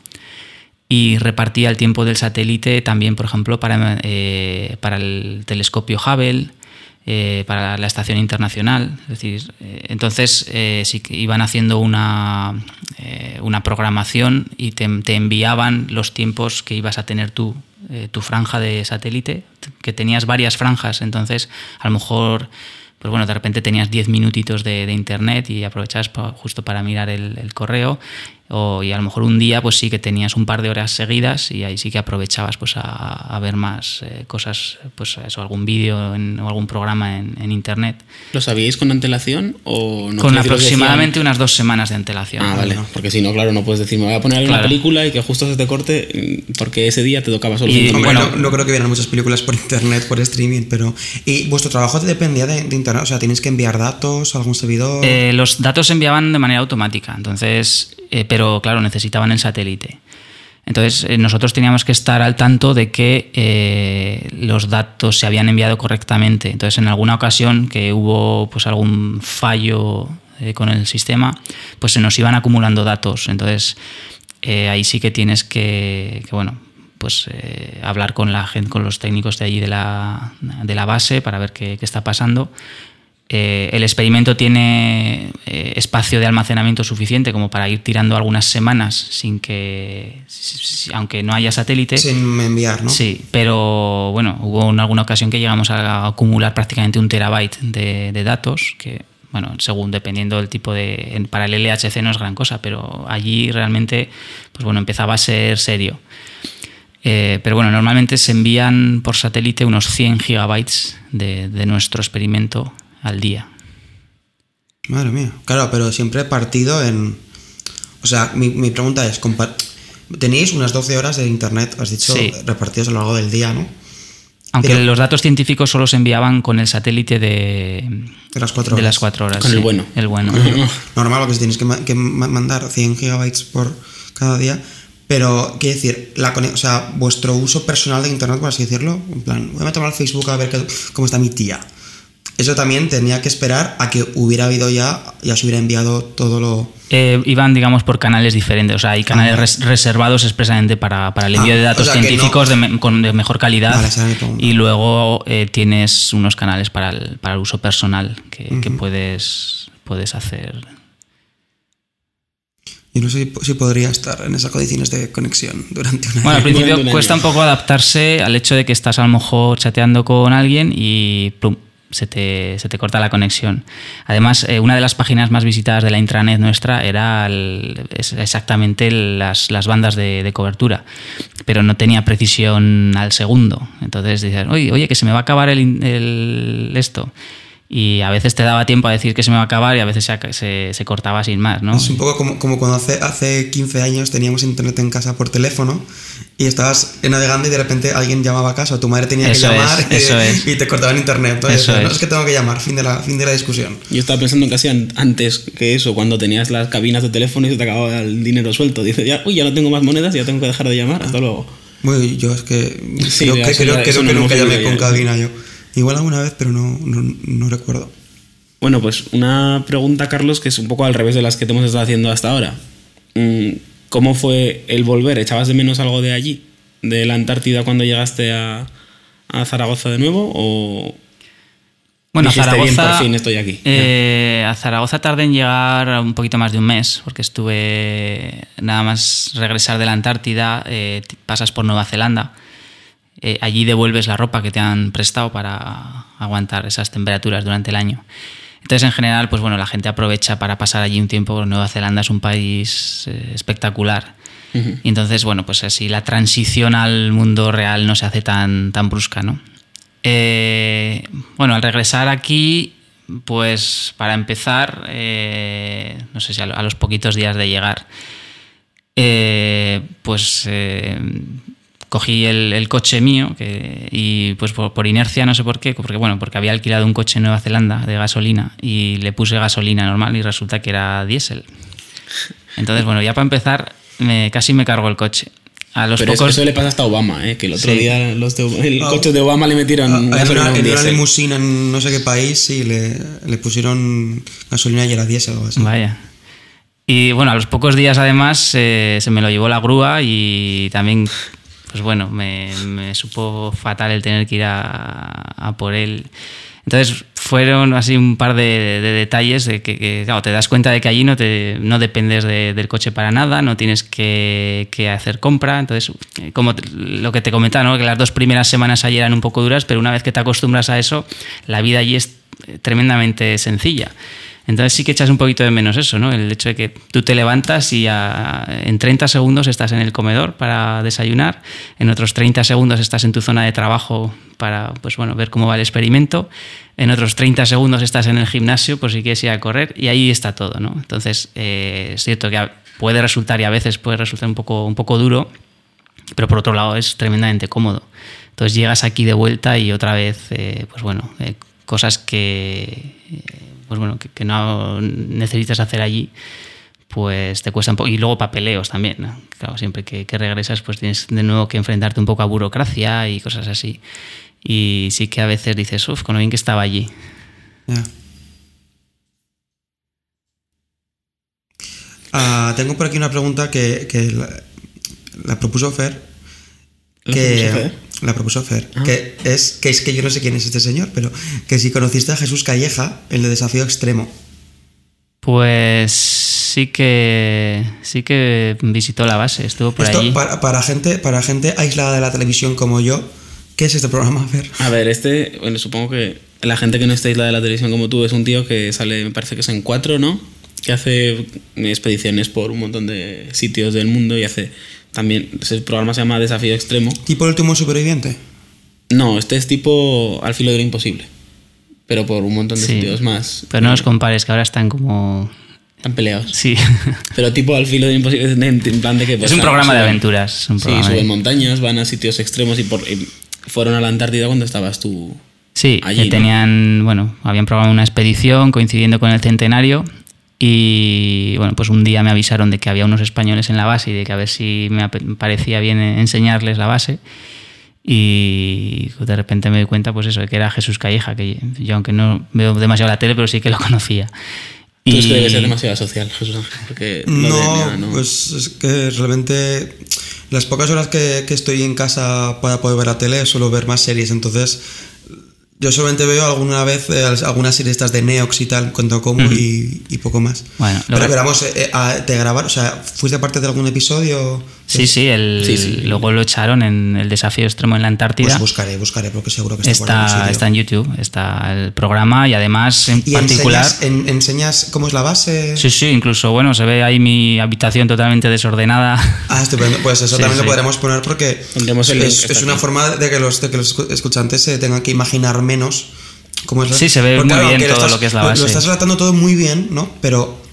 y repartía el tiempo del satélite también, por ejemplo, para, eh, para el telescopio Hubble, para la estación internacional. Es decir, entonces iban haciendo una, una programación y te enviaban los tiempos que ibas a tener tú, eh, tu franja de satélite, que tenías varias franjas, entonces a lo mejor pues bueno, de repente tenías 10 minutitos de, internet y aprovechabas justo para mirar el correo. O, y a lo mejor un día, pues sí que tenías un par de horas seguidas y ahí sí que aprovechabas pues a, a ver más eh, cosas, pues eso, algún vídeo o algún programa en, en internet. ¿Lo sabíais con antelación o no? Con aproximadamente unas dos semanas de antelación. Ah, vale. Porque si no, claro, no puedes decir, me voy a poner ahí una Claro. película y que justo se te corte mm, porque ese día te tocaba solo Y, minutos. no, no creo que vieran muchas películas por internet, por streaming, pero... ¿Y vuestro trabajo dependía de, de internet? O sea, ¿tenéis que enviar datos a algún servidor? Eh, los datos se enviaban de manera automática, entonces, eh, pero claro, necesitaban el satélite. Entonces, eh, nosotros teníamos que estar al tanto de que eh, los datos se habían enviado correctamente. Entonces, en alguna ocasión que hubo pues algún fallo con el sistema, pues se nos iban acumulando datos. Entonces, ahí sí que tienes que, bueno, pues hablar con la gente, con los técnicos de allí de la, de la base para ver qué, qué está pasando. Eh, el experimento tiene eh, espacio de almacenamiento suficiente como para ir tirando algunas semanas sin que, aunque no haya satélite. Sin enviar, ¿no? Sí, pero bueno, hubo en alguna ocasión que llegamos a acumular prácticamente un terabyte de, de datos, que bueno, según dependiendo del tipo de... Para el LHC no es gran cosa, pero allí realmente, pues bueno, empezaba a ser serio. Eh, pero bueno, normalmente se envían por satélite unos 100 gigabytes de, de nuestro experimento al día. Madre mía. Claro, pero siempre partido en. O sea, mi, mi pregunta es: tenéis unas 12 horas de internet, has dicho, Sí. repartidos a lo largo del día, ¿no? Aunque Pero- los datos científicos solo se enviaban con el satélite de, De las 4 de horas. las cuatro horas. Con el bueno. El bueno. (laughs) Normal, porque si tienes que, ma- que ma- mandar 100 gigabytes por cada día. Pero, quiero decir, la, o sea, vuestro uso personal de internet, por así decirlo, en plan, voy a meterme al Facebook a ver qué- cómo está mi tía. Eso también tenía que esperar a que hubiera habido ya, ya se hubiera enviado todo lo. Eh, iban, digamos, por canales diferentes. O sea, hay canales Ah. res- reservados expresamente para, para el envío Ah, de datos o sea, que científicos no- de, me- con, de mejor calidad. Vale, y luego eh, tienes unos canales para el, para el uso personal que, que puedes, puedes hacer. Yo no sé si podría estar en esas condiciones de conexión durante una. Bueno, al principio cuesta un poco adaptarse al hecho de que estás a lo mejor chateando con alguien y plum, se te, se te corta la conexión. Además, eh, una de las páginas más visitadas de la intranet nuestra era exactamente las, las bandas de, cobertura, pero no tenía precisión al segundo. Entonces dices, oye, oye que se me va a acabar el, el- esto. Y a veces te daba tiempo a decir que se me va a acabar y a veces se, se, se cortaba sin más, ¿no? Es un poco como, como cuando hace, hace 15 años teníamos internet en casa por teléfono y estabas navegando y de repente alguien llamaba a casa o tu madre tenía Eso que es, llamar y, eso es. y te cortaban internet. Entonces, Eso no, es. es que tengo que llamar, fin de la, fin de la discusión. Yo estaba pensando en casi an- antes que eso, cuando tenías las cabinas de teléfono y se te acababa el dinero suelto. Dices, ya, uy, ya no tengo más monedas, ya tengo que dejar de llamar, hasta luego. Bueno, yo es que Sí, creo, ya, que, creo, ya- creo eso no que nunca llamé con ya. cabina yo. Igual alguna vez, pero no, no, no recuerdo. Bueno, pues una pregunta, Carlos, que es un poco al revés de las que te hemos estado haciendo hasta ahora. Mm, ¿Cómo fue el volver? ¿Echabas de menos algo de allí? ¿De la Antártida cuando llegaste a, a Zaragoza de nuevo? ¿O Bueno, a Zaragoza, "Bien, por fin estoy aquí"? eh, a Zaragoza tardé en llegar un poquito más de un mes, porque estuve nada más regresar de la Antártida, eh, pasas por Nueva Zelanda. Eh, allí devuelves la ropa que te han prestado para aguantar esas temperaturas durante el año. Entonces, en general, pues bueno, la gente aprovecha para pasar allí un tiempo. Nueva Zelanda es un país eh, espectacular. Y entonces, bueno, pues así la transición al mundo real no se hace tan, tan brusca, ¿no? Eh, bueno, al regresar aquí, pues para empezar, eh, no sé si a, lo- a los poquitos días de llegar, pues cogí el, el coche mío que- y pues por, por inercia, no sé por qué, porque bueno, porque había alquilado un coche en Nueva Zelanda de gasolina y le puse gasolina normal y resulta que era diésel. Entonces, bueno, ya para empezar, me, casi me cargo el coche. A los Pero eso- pocos... eso le pasa hasta a Obama, ¿eh? que el otro Sí. día los de- el Ah, coche de Obama le metieron Ah, en gasolina una, en una limusina en no sé qué país, le, le pusieron gasolina y era diésel o algo así. Vaya. Y bueno, a los pocos días además eh, se me lo llevó la grúa y también, pues bueno, me, supo fatal el tener que ir a, por él. Entonces fueron así un par de, de detalles de que, que, claro, te das cuenta de que allí no, te, no dependes de- del coche para nada, no tienes que, hacer compra. Entonces, como lo que te comentaba, ¿no? que las dos primeras semanas allí eran un poco duras, pero una vez que te acostumbras a eso, la vida allí es tremendamente sencilla. Entonces sí que echas un poquito de menos eso, ¿no? El hecho de que tú te levantas y a- en 30 segundos estás en el comedor para desayunar, en otros 30 segundos estás en tu zona de trabajo para, pues bueno, ver cómo va el experimento, en otros 30 segundos estás en el gimnasio por si quieres ir a correr y ahí está todo, ¿no? Entonces eh, es cierto que puede resultar y a veces puede resultar un poco, un poco duro, pero por otro lado es tremendamente cómodo. Entonces llegas aquí de vuelta y otra vez, eh, pues bueno, eh, cosas que, eh, pues bueno, que, que no necesitas hacer allí, pues te cuesta un poco. Y luego papeleos también. ¿no? Claro, siempre que, que regresas, pues tienes de nuevo que enfrentarte un poco a burocracia y cosas así. Y sí que a veces dices, uff, con lo bien que estaba allí. Ya. Ah, tengo por aquí una pregunta que, que la, la propuso Fer ¿La que propuso Fer? la propuso Fer, Ah. que es que es que yo no sé quién es este señor, pero que si conociste a Jesús Calleja, el de Desafío Extremo. Pues sí que sí que visitó la base, estuvo por Esto allí. para, para gente para gente aislada de la televisión como yo, ¿qué es este programa, Fer? A ver, este, bueno, supongo que la gente que no está aislada de la televisión como tú es un tío que sale, me parece que es en cuatro, ¿no? Que hace expediciones por un montón de sitios del mundo y hace también, ese programa se llama Desafío Extremo. ¿Tipo el último superviviente? No, este es tipo Al filo de lo imposible, pero por un montón de Sí. sitios más. Pero no los compares, que ahora están como... Están peleados. Sí. (laughs) Pero tipo Al filo de lo imposible, en en plan de que... pues, es un ah, programa de aventuras. Sí, programa de- suben montañas, van a sitios extremos y, por, y fueron a la Antártida cuando estabas tú. Sí, allí, que ¿no? tenían, bueno, habían programado una expedición coincidiendo con el centenario y bueno, pues un día me avisaron de que había unos españoles en la base y de que a ver si me parecía bien enseñarles la base y de repente me di cuenta pues eso, de que era Jesús Calleja, que yo aunque no veo demasiado la tele, pero sí que lo (laughs) conocía. Tú es que debe ser demasiado social, Jesús Ángel, porque lo No, de- no. pues es que realmente las pocas horas que, que estoy en casa para poder ver la tele suelo ver más series, entonces yo solamente veo alguna vez eh, algunas series estas de Neox y tal, cuando como y, y poco más. Bueno, Pero, eh, eh, a- ¿te grabaron? O sea, ¿fuiste parte de algún episodio? Sí, sí, el, Sí, sí. luego lo echaron en el desafío extremo en la Antártida. Pues buscaré, buscaré, porque seguro que está, por algún Está, sitio. está en YouTube, está el programa y además en ¿Y particular... enseñas, en- enseñas cómo es la base? Sí, sí, incluso, bueno, se ve ahí mi habitación totalmente desordenada. Ah, estupendo. Pues eso (laughs) Sí, también sí. lo podremos poner porque el es, una aquí. forma de que los, de que los escu- escuchantes se tengan que imaginar menos cómo es la- Sí, se ve Porque, muy bien todo lo que es la base. Lo estás relatando todo muy bien, ¿no? Pero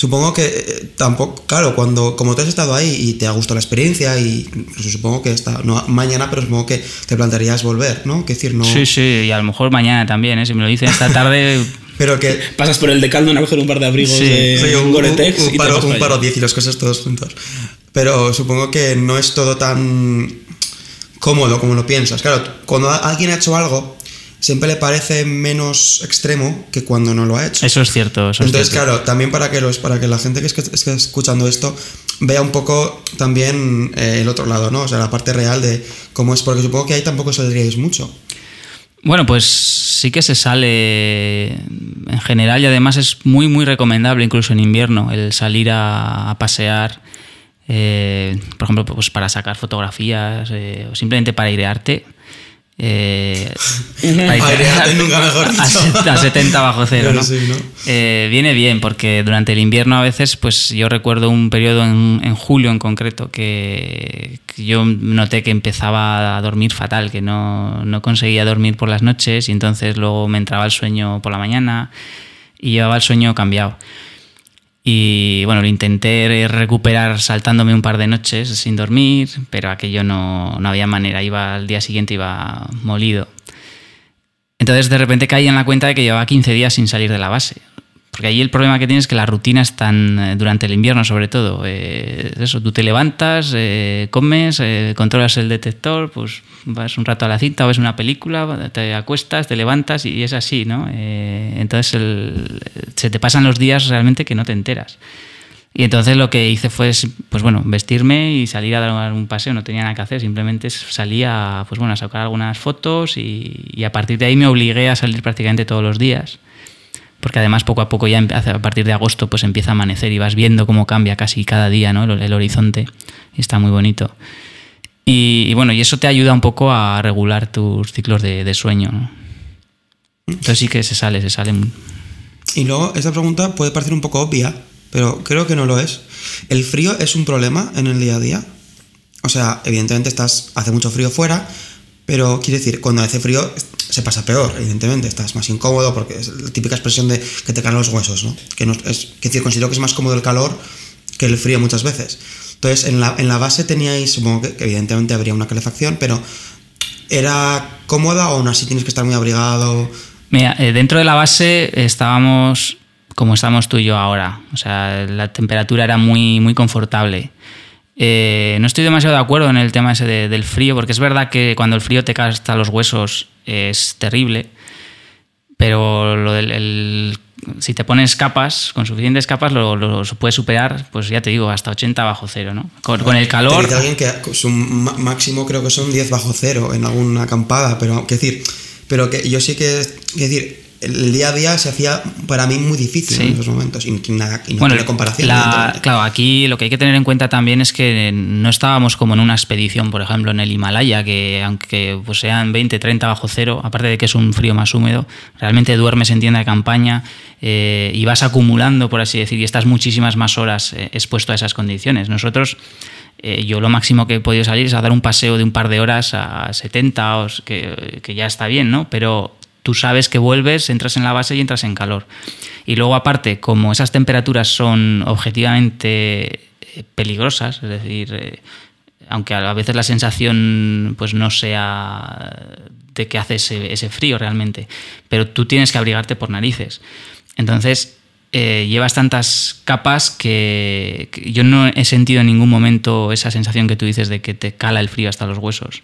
supongo que eh, tampoco, claro, cuando como tú has estado ahí y te ha gustado la experiencia y incluso supongo que está, no mañana, pero supongo que te plantearías volver, ¿no? Que decir, no. Sí, sí, y a lo mejor mañana también, ¿eh? si me lo dicen esta tarde. (laughs) Pero que Pasas por el decaldo a coger un par de abrigos Sí. de Sí, un, Gore-Tex un- un y te paro, un para paro allá. 10 y las cosas todos juntos. Pero supongo que no es todo tan cómodo como lo piensas. Claro, cuando alguien ha hecho algo, siempre le parece menos extremo que cuando no lo ha hecho. Eso es cierto. Eso es Entonces, cierto. pues claro, también para que los, para que la gente que es- que esté escuchando esto vea un poco también eh, el otro lado, ¿no? O sea, la parte real de cómo es, porque supongo que ahí tampoco saldríais mucho. Bueno, pues sí que se sale en general y además es muy, muy recomendable, incluso en invierno, el salir a, a pasear, eh, por ejemplo, pues para sacar fotografías eh, o simplemente para airearte. Eh, (laughs) nunca mejor a, dicho. set- a 70 bajo cero, Pero ¿no? sí, ¿no? Eh, viene bien porque durante el invierno a veces, pues yo recuerdo un periodo en, en julio en concreto que, que yo noté que empezaba a dormir fatal, que no, no conseguía dormir por las noches y entonces luego me entraba el sueño por la mañana y llevaba el sueño cambiado. Y bueno, lo intenté recuperar saltándome un par de noches sin dormir, pero aquello no, no había manera, iba al día siguiente iba molido. Entonces de repente caí en la cuenta de que llevaba 15 días sin salir de la base. Porque ahí el problema que tienes es que las rutinas están eh, durante el invierno sobre todo. eh, eso, tú te levantas, eh, comes, eh, controlas el detector, pues vas un rato a la cinta ves una película, te acuestas, te levantas y es así, ¿no? Eh, entonces el- se te pasan los días realmente que no te enteras. Y entonces lo que hice fue, pues bueno, vestirme y salir a dar un paseo, no tenía nada que hacer, simplemente salía pues bueno, a sacar algunas fotos y, y a partir de ahí me obligué a salir prácticamente todos los días. Porque además poco a poco ya a partir de agosto pues empieza a amanecer y vas viendo cómo cambia casi cada día ¿no? el, horizonte. Y está muy bonito. Y, bueno, y eso te ayuda un poco a regular tus ciclos de, sueño. Entonces sí que se sale, se sale. Y luego, esta pregunta puede parecer un poco obvia, pero creo que no lo es. ¿El frío es un problema en el día a día? O sea, evidentemente estás, hace mucho frío fuera, pero quiere decir, cuando hace frío se pasa peor, evidentemente, estás más incómodo porque es la típica expresión de que te caen los huesos, ¿no? Que no es, que decir, considero que es más cómodo el calor que el frío muchas veces. Entonces, en la, en la base teníais, supongo que, que evidentemente habría una calefacción, pero ¿era cómoda o aún así tienes que estar muy abrigado? Mira, eh, dentro de la base estábamos como estamos tú y yo ahora. O sea, la temperatura era muy, muy confortable. Eh, no estoy demasiado de acuerdo en el tema ese de- del frío, porque es verdad que cuando el frío te cae hasta los huesos es terrible, pero lo del el si te pones capas, con suficientes capas lo, lo puedes superar, pues ya te digo, hasta 80 bajo cero, ¿no? Con, con el calor... Te alguien que su ma- máximo creo que son 10 bajo cero en alguna acampada, pero que decir, pero que yo sí que, que decir, el día a día se hacía para mí muy difícil Sí. en esos momentos y, y nada, y no bueno, tiene comparación. la- claro, aquí lo que hay que tener en cuenta también es que no estábamos como en una expedición, por ejemplo, en el Himalaya, que aunque pues, sean 20, 30 bajo cero, aparte de que es un frío más húmedo, realmente duermes en tienda de campaña eh, y vas acumulando, por así decir, y estás muchísimas más horas eh, expuesto a esas condiciones. Nosotros, eh, yo lo máximo que he podido salir es a dar un paseo de un par de horas a 70, o s- que, que ya está bien, ¿no? Pero tú sabes que vuelves, entras en la base y entras en calor. Y luego aparte, como esas temperaturas son objetivamente eh, peligrosas, es decir, eh, aunque a veces la sensación pues no sea de que hace ese, frío realmente, pero tú tienes que abrigarte por narices. Entonces, eh, llevas tantas capas que yo no he sentido en ningún momento esa sensación que tú dices de que te cala el frío hasta los huesos.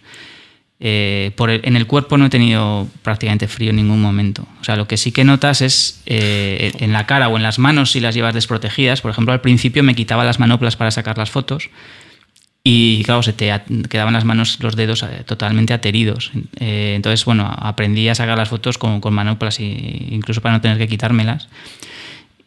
Eh, por en el cuerpo no he tenido prácticamente frío en ningún momento. O sea, lo que sí que notas es eh, en la cara o en las manos si las llevas desprotegidas. Por ejemplo, al principio me quitaba las manoplas para sacar las fotos y claro, se te quedaban las manos, los dedos eh, totalmente ateridos. Entonces, bueno, aprendí a sacar las fotos con, con manoplas, y, incluso para no tener que quitármelas.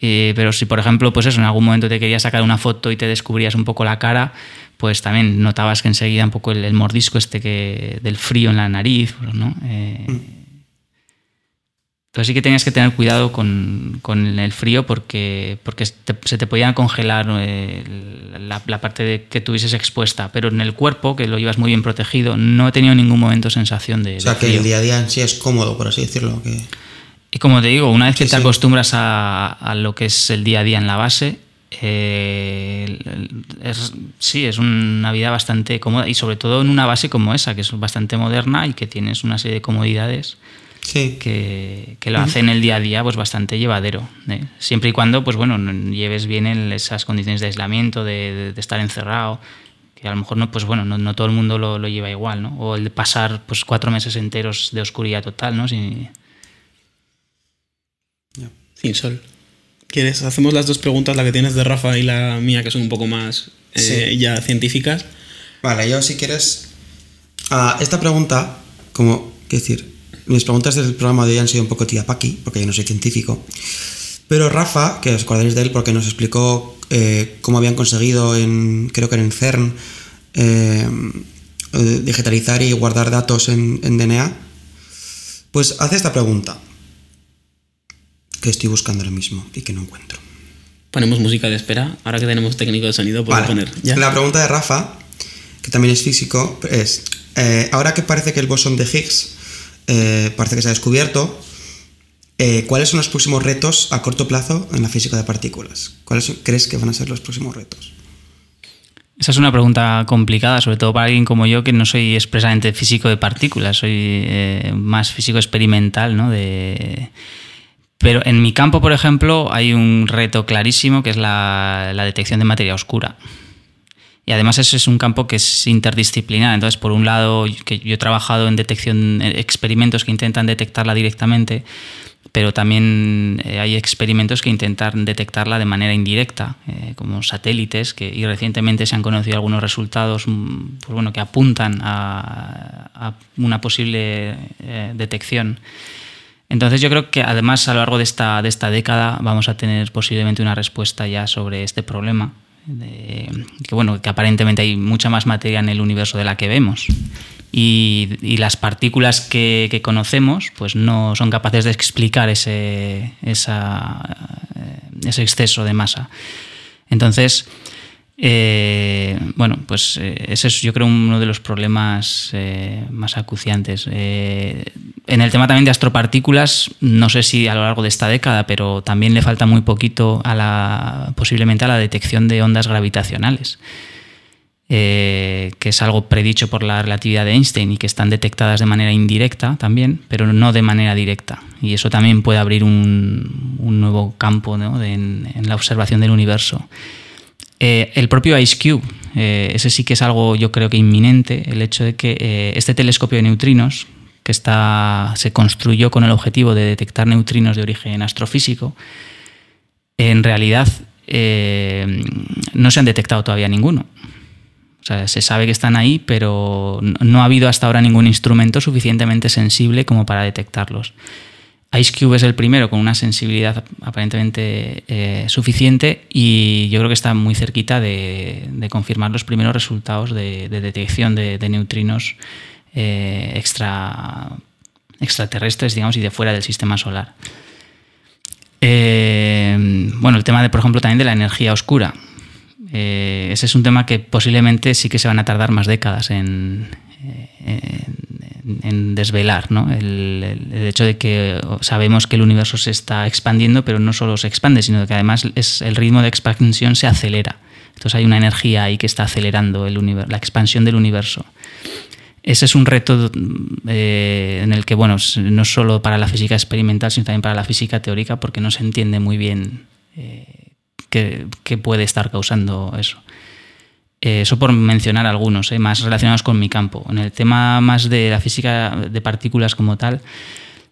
Pero si, por ejemplo, pues eso, en algún momento te querías sacar una foto y te descubrías un poco la cara, pues también notabas que enseguida un poco el, el mordisco este que, del frío en la nariz, ¿no? Eh, entonces sí que tenías que tener cuidado con, con el frío porque, porque te- se te podía congelar eh, la, la parte de que tuvieses expuesta, pero en el cuerpo, que lo llevas muy bien protegido, no he tenido en ningún momento sensación de, o sea, de que el día a día en sí es cómodo, por así decirlo. Que... Y como te digo, una vez que Sí, te sí. acostumbras a, a lo que es el día a día en la base, eh, es, sí, es una vida bastante cómoda y sobre todo en una base como esa, que es bastante moderna y que tienes una serie de comodidades Sí. que, que lo hacen el día a día pues bastante llevadero. ¿eh? Siempre y cuando pues bueno, no- lleves bien el- esas condiciones de aislamiento, de, de- de estar encerrado, que a lo mejor no, pues bueno, no, no todo el mundo lo, lo lleva igual, ¿no? O el de pasar pues cuatro meses enteros de oscuridad total, ¿no? Sin- Sin sol. ¿Quieres? Hacemos las dos preguntas, la que tienes de Rafa y la mía, que son un poco más eh, Sí. ya científicas. Vale, yo si quieres. ah, esta pregunta, como. ¿Qué decir? Mis preguntas del programa de hoy han sido un poco tía Paqui, porque yo no soy científico. Pero Rafa, que os acordaréis de él porque nos explicó eh, cómo habían conseguido en. Creo que en CERN. eh, eh, digitalizar y guardar datos en, en DNA. Pues hace esta pregunta. Que estoy buscando ahora mismo y que no encuentro. Ponemos música de espera. Ahora que tenemos técnico de sonido, puedo Vale. poner. ¿Ya? La pregunta de Rafa, que también es físico, es, eh, ahora que parece que el bosón de Higgs eh, parece que se ha descubierto, eh, ¿cuáles son los próximos retos a corto plazo en la física de partículas? ¿Cuáles crees que van a ser los próximos retos? Esa es una pregunta complicada, sobre todo para alguien como yo, que no soy expresamente físico de partículas, soy eh, más físico experimental, ¿no? De... Pero en mi campo, por ejemplo, hay un reto clarísimo que es la, detección de materia oscura. Y además ese es un campo que es interdisciplinar. Entonces, por un lado, que yo he trabajado en detección, en experimentos que intentan detectarla directamente, pero también eh, hay experimentos que intentan detectarla de manera indirecta, eh, como satélites, que, y recientemente se han conocido algunos resultados mm, pues bueno, que apuntan a, a una posible eh, detección. Entonces yo creo que además a lo largo de esta, de esta década vamos a tener posiblemente una respuesta ya sobre este problema. que bueno, que aparentemente hay mucha más materia en el universo de la que vemos. Y, y las partículas que, que conocemos pues no son capaces de explicar ese, esa, eh, ese exceso de masa. Entonces, eh, bueno, pues eh, ese es yo creo uno de los problemas eh, más acuciantes. En el tema también de astropartículas, no sé si a lo largo de esta década, pero también le falta muy poquito a la, posiblemente a la detección de ondas gravitacionales. que es algo predicho por la relatividad de Einstein y que están detectadas de manera indirecta también, pero no de manera directa. Y eso también puede abrir un, nuevo campo ¿no? en la observación del universo. Eh, el propio Ice Cube, eh, ese sí que es algo yo creo que inminente, el hecho de que eh, este telescopio de neutrinos, que está, se construyó con el objetivo de detectar neutrinos de origen astrofísico, en realidad no se han detectado todavía ninguno. O sea, se sabe que están ahí, pero no ha habido hasta ahora ningún instrumento suficientemente sensible como para detectarlos. IceCube es el primero con una sensibilidad aparentemente eh, suficiente y yo creo que está muy cerquita de, confirmar los primeros resultados de, detección de, neutrinos eh, extra, extraterrestres, digamos, y de fuera del sistema solar. Eh, bueno, el tema de, por ejemplo, también de la energía oscura. ese es un tema que posiblemente sí que se van a tardar más décadas en, desvelar ¿no? el, hecho de que sabemos que el universo se está expandiendo, pero no solo se expande, sino que además es, el ritmo de expansión se acelera. Entonces hay una energía ahí que está acelerando el la expansión del universo. Ese es un reto eh, en el que, bueno, no solo para la física experimental, sino también para la física teórica, porque no se entiende muy bien eh, qué puede estar causando eso. Eh, eso por mencionar algunos, eh, más relacionados con mi campo. En el tema más de la física de partículas como tal,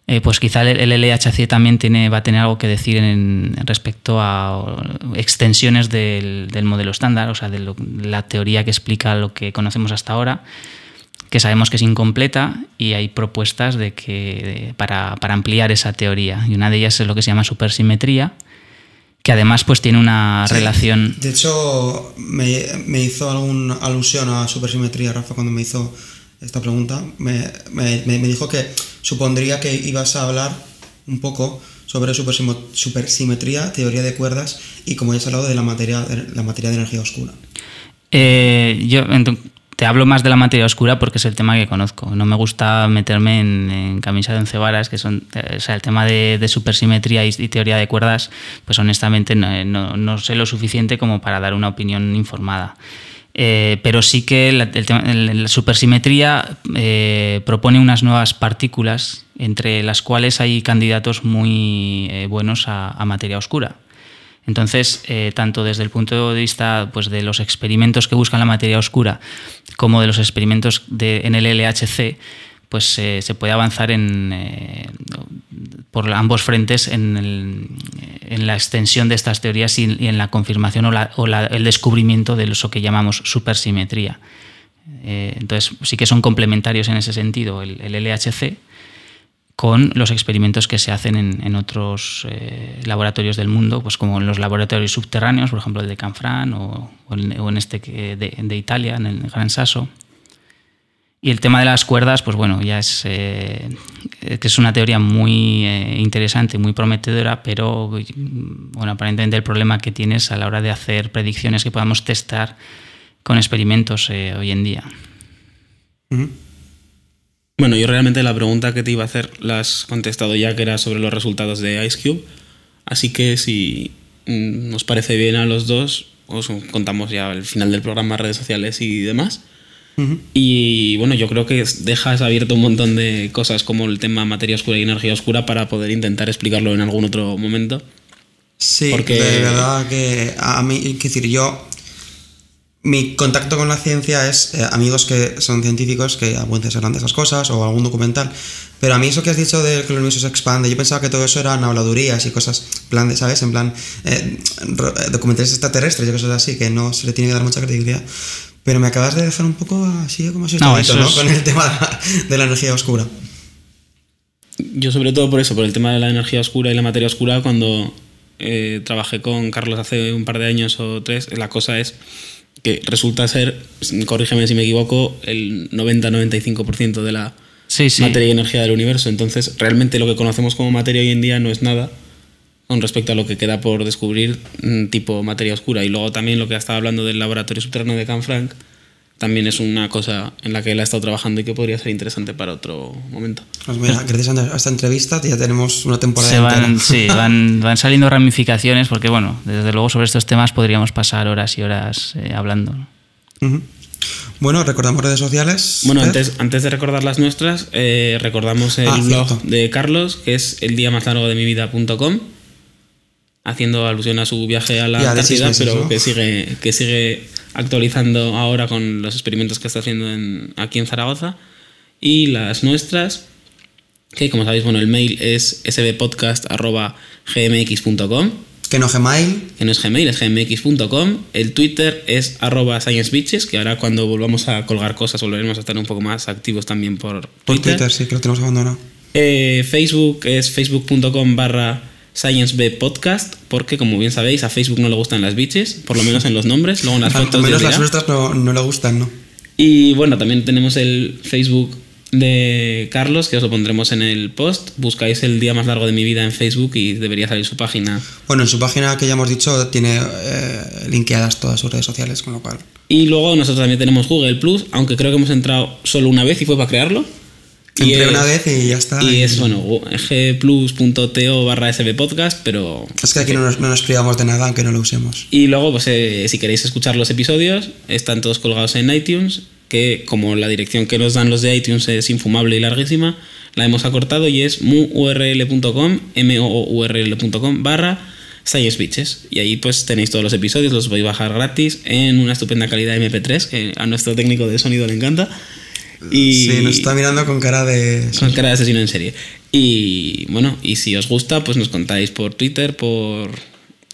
eh, pues quizá el, LHC también va a tener algo que decir en, respecto a extensiones del, modelo estándar, o sea, de, la teoría que explica lo que conocemos hasta ahora, que sabemos que es incompleta y hay propuestas de que, para, para ampliar esa teoría. Y una de ellas es lo que se llama supersimetría, que además pues tiene una relación... De hecho, me, me, hizo alguna alusión a supersimetría, Rafa, cuando me hizo esta pregunta. Me, me, me, dijo que supondría que ibas a hablar un poco sobre supersimetría, teoría de cuerdas y como ya has hablado de la materia, de la materia de energía oscura. Eh, yo, te hablo más de la materia oscura porque es el tema que conozco. No me gusta meterme en, camisa de once varas, que son, o sea, el tema de, supersimetría y, teoría de cuerdas, pues honestamente no, sé lo suficiente como para dar una opinión informada. Eh, pero sí que la, supersimetría eh, propone unas nuevas partículas, entre las cuales hay candidatos muy eh, buenos a materia oscura. Entonces, eh, tanto desde el punto de vista pues, de los experimentos que buscan la materia oscura como de los experimentos de, en el LHC, pues eh, se puede avanzar en, eh, por ambos frentes en, la extensión de estas teorías y, en la confirmación o, el descubrimiento de eso que llamamos supersimetría. entonces, sí que son complementarios en ese sentido el LHC con los experimentos que se hacen en, otros eh, laboratorios del mundo, pues como en los laboratorios subterráneos, por ejemplo el de Canfrán o, en, este de, Italia, en el Gran Sasso. Y el tema de las cuerdas, pues bueno, ya es, eh, que es una teoría muy eh, interesante, muy prometedora, pero bueno, aparentemente el problema que tienes a la hora de hacer predicciones que podamos testar con experimentos hoy en día. Bueno, yo realmente la pregunta que te iba a hacer la has contestado ya, que era sobre los resultados de Ice Cube. Así que si mm, nos parece bien a los dos, os contamos ya el final del programa, redes sociales y demás. Y bueno, yo creo que dejas abierto un montón de cosas como el tema materia oscura y energía oscura para poder intentar explicarlo en algún otro momento. Sí, porque de verdad que a mí, quiero decir, yo mi contacto con la ciencia es eh, amigos que son científicos que a veces hablan de esas cosas o algún documental. Pero a mí eso que has dicho de que el universo se expande, yo pensaba que todo eso eran habladurías y cosas, plan de, ¿sabes? En plan, eh, eh, documentales extraterrestres y cosas así, que no se le tiene que dar mucha credibilidad. Pero me acabas de dejar un poco así como si no, ¿no? Con el tema de la energía oscura. Yo sobre todo por eso, por el tema de la energía oscura y la materia oscura, cuando trabajé con Carlos hace un par de años o tres, la cosa es que resulta ser, corrígeme si me equivoco, el 90-95% de la materia y energía del universo. Entonces, realmente lo que conocemos como materia hoy en día no es nada con respecto a lo que queda por descubrir mm, tipo materia oscura. Y luego también lo que estaba hablando del laboratorio subterráneo de Canfranc, también es una cosa en la que él ha estado trabajando y que podría ser interesante para otro momento. Pues mira, gracias a esta entrevista ya tenemos una temporada van, Sí, (laughs) van, van, saliendo ramificaciones porque, bueno, desde luego sobre estos temas podríamos pasar horas y horas eh, hablando. Bueno, recordamos redes sociales. Bueno, antes, antes de recordar las nuestras, eh, recordamos el ah, blog de Carlos, que es el día más largo de mi vida.com, haciendo alusión a su viaje a la Antártida, pero que sigue, que sigue actualizando ahora con los experimentos que está haciendo aquí en Zaragoza. Y las nuestras, Que como sabéis, bueno, el mail es sbpodcast.gmx.com. Que no Gmail. Que no es Gmail, es gmx.com. El Twitter es arroba sciencebitches, que ahora cuando volvamos a colgar cosas volveremos a estar un poco más activos también por Twitter. Por Twitter, sí, que lo tenemos abandonado. Eh, Facebook es facebook.com barra sciencebpodcast, porque como bien sabéis, a Facebook no le gustan las bitches, por lo menos en los nombres, luego en las (laughs) Al fotos menos las nuestras no, no le gustan, ¿no? Y bueno, también tenemos el Facebook de Carlos, que os lo pondremos en el post. Buscáis el día más largo de mi vida en Facebook y debería salir su página. Bueno, en su página que ya hemos dicho tiene eh, linkeadas todas sus redes sociales, con lo cual. Y luego nosotros también tenemos Google Plus, aunque creo que hemos entrado solo una vez y fue para crearlo. Y Entré es- una vez y ya está. Y es, bueno, gplus.to barra sbpodcast, pero... Es que aquí no nos, no nos privamos de nada aunque no lo usemos. Y luego, pues eh, si queréis escuchar los episodios, están todos colgados en iTunes, que como la dirección que nos dan los de iTunes es infumable y larguísima, la hemos acortado y es muurl.com, mourl.com barra Science Bitches. Y ahí pues tenéis todos los episodios, los podéis bajar gratis en una estupenda calidad MP3, que a nuestro técnico de sonido le encanta. Y Sí, nos está mirando con cara de. con cara de asesino en serie. Y bueno, y si os gusta, pues nos contáis por Twitter, por.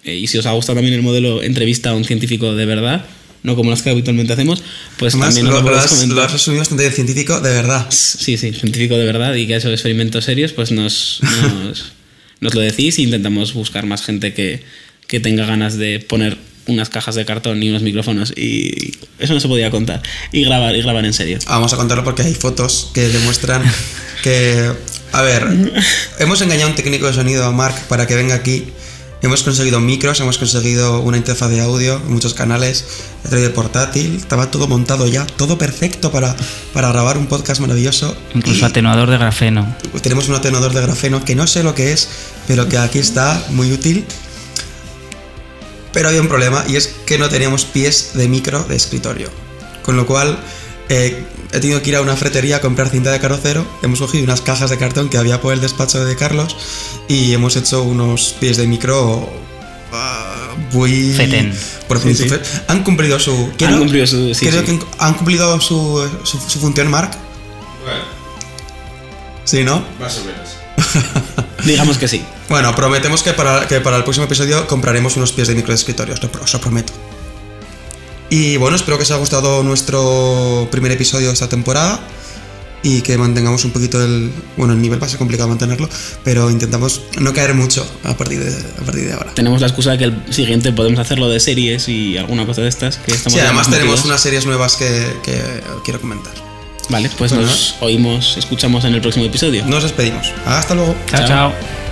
eh, y si os ha gustado también el modelo entrevista a un científico de verdad, no como las que habitualmente hacemos, pues Además, también nos lo, lo has, comentar. lo has resumido bastante bien científico, de verdad. Sí, sí, científico de verdad y que ha hecho experimentos serios, pues nos, nos, (laughs) nos lo decís e intentamos buscar más gente que, que tenga ganas de poner unas cajas de cartón y unos micrófonos y eso no se podía contar y grabar y grabar en serio. Vamos a contarlo porque hay fotos que demuestran que. A ver, hemos engañado a un técnico de sonido, a Mark, para que venga aquí. Hemos conseguido micros, hemos conseguido una interfaz de audio, muchos canales, he traído el portátil, estaba todo montado ya, todo perfecto para, para grabar un podcast maravilloso. Incluso Y atenuador de grafeno. tenemos un atenuador de grafeno que no sé lo que es, pero que aquí está, muy útil. Pero había un problema y es que no teníamos pies de micro de escritorio. Con lo cual eh, he tenido que ir a una fretería a comprar cinta de carrocero. Hemos cogido unas cajas de cartón que había por el despacho de Carlos y hemos hecho unos pies de micro ah, muy... Feten. Por Sí, sí. Han cumplido su... Han cumplido su- sí, creo sí. que han cumplido su, su, su función, Mark. Bueno, Sí, ¿no? más o menos. (laughs) Digamos que sí. Bueno, prometemos que para, que para el próximo episodio compraremos unos pies de micro de escritorio, os lo, prometo. Y bueno, espero que os haya gustado nuestro primer episodio de esta temporada y que mantengamos un poquito el... Bueno, el nivel va a ser complicado mantenerlo, pero intentamos no caer mucho a partir de, a partir de ahora. Tenemos la excusa de que el siguiente podemos hacerlo de series y alguna cosa de estas. Que estamos Sí, ya además más tenemos unas series nuevas que, que quiero comentar. Vale, pues nos oímos, escuchamos en el próximo episodio. Nos despedimos. Hasta luego. chao. Chao. chao.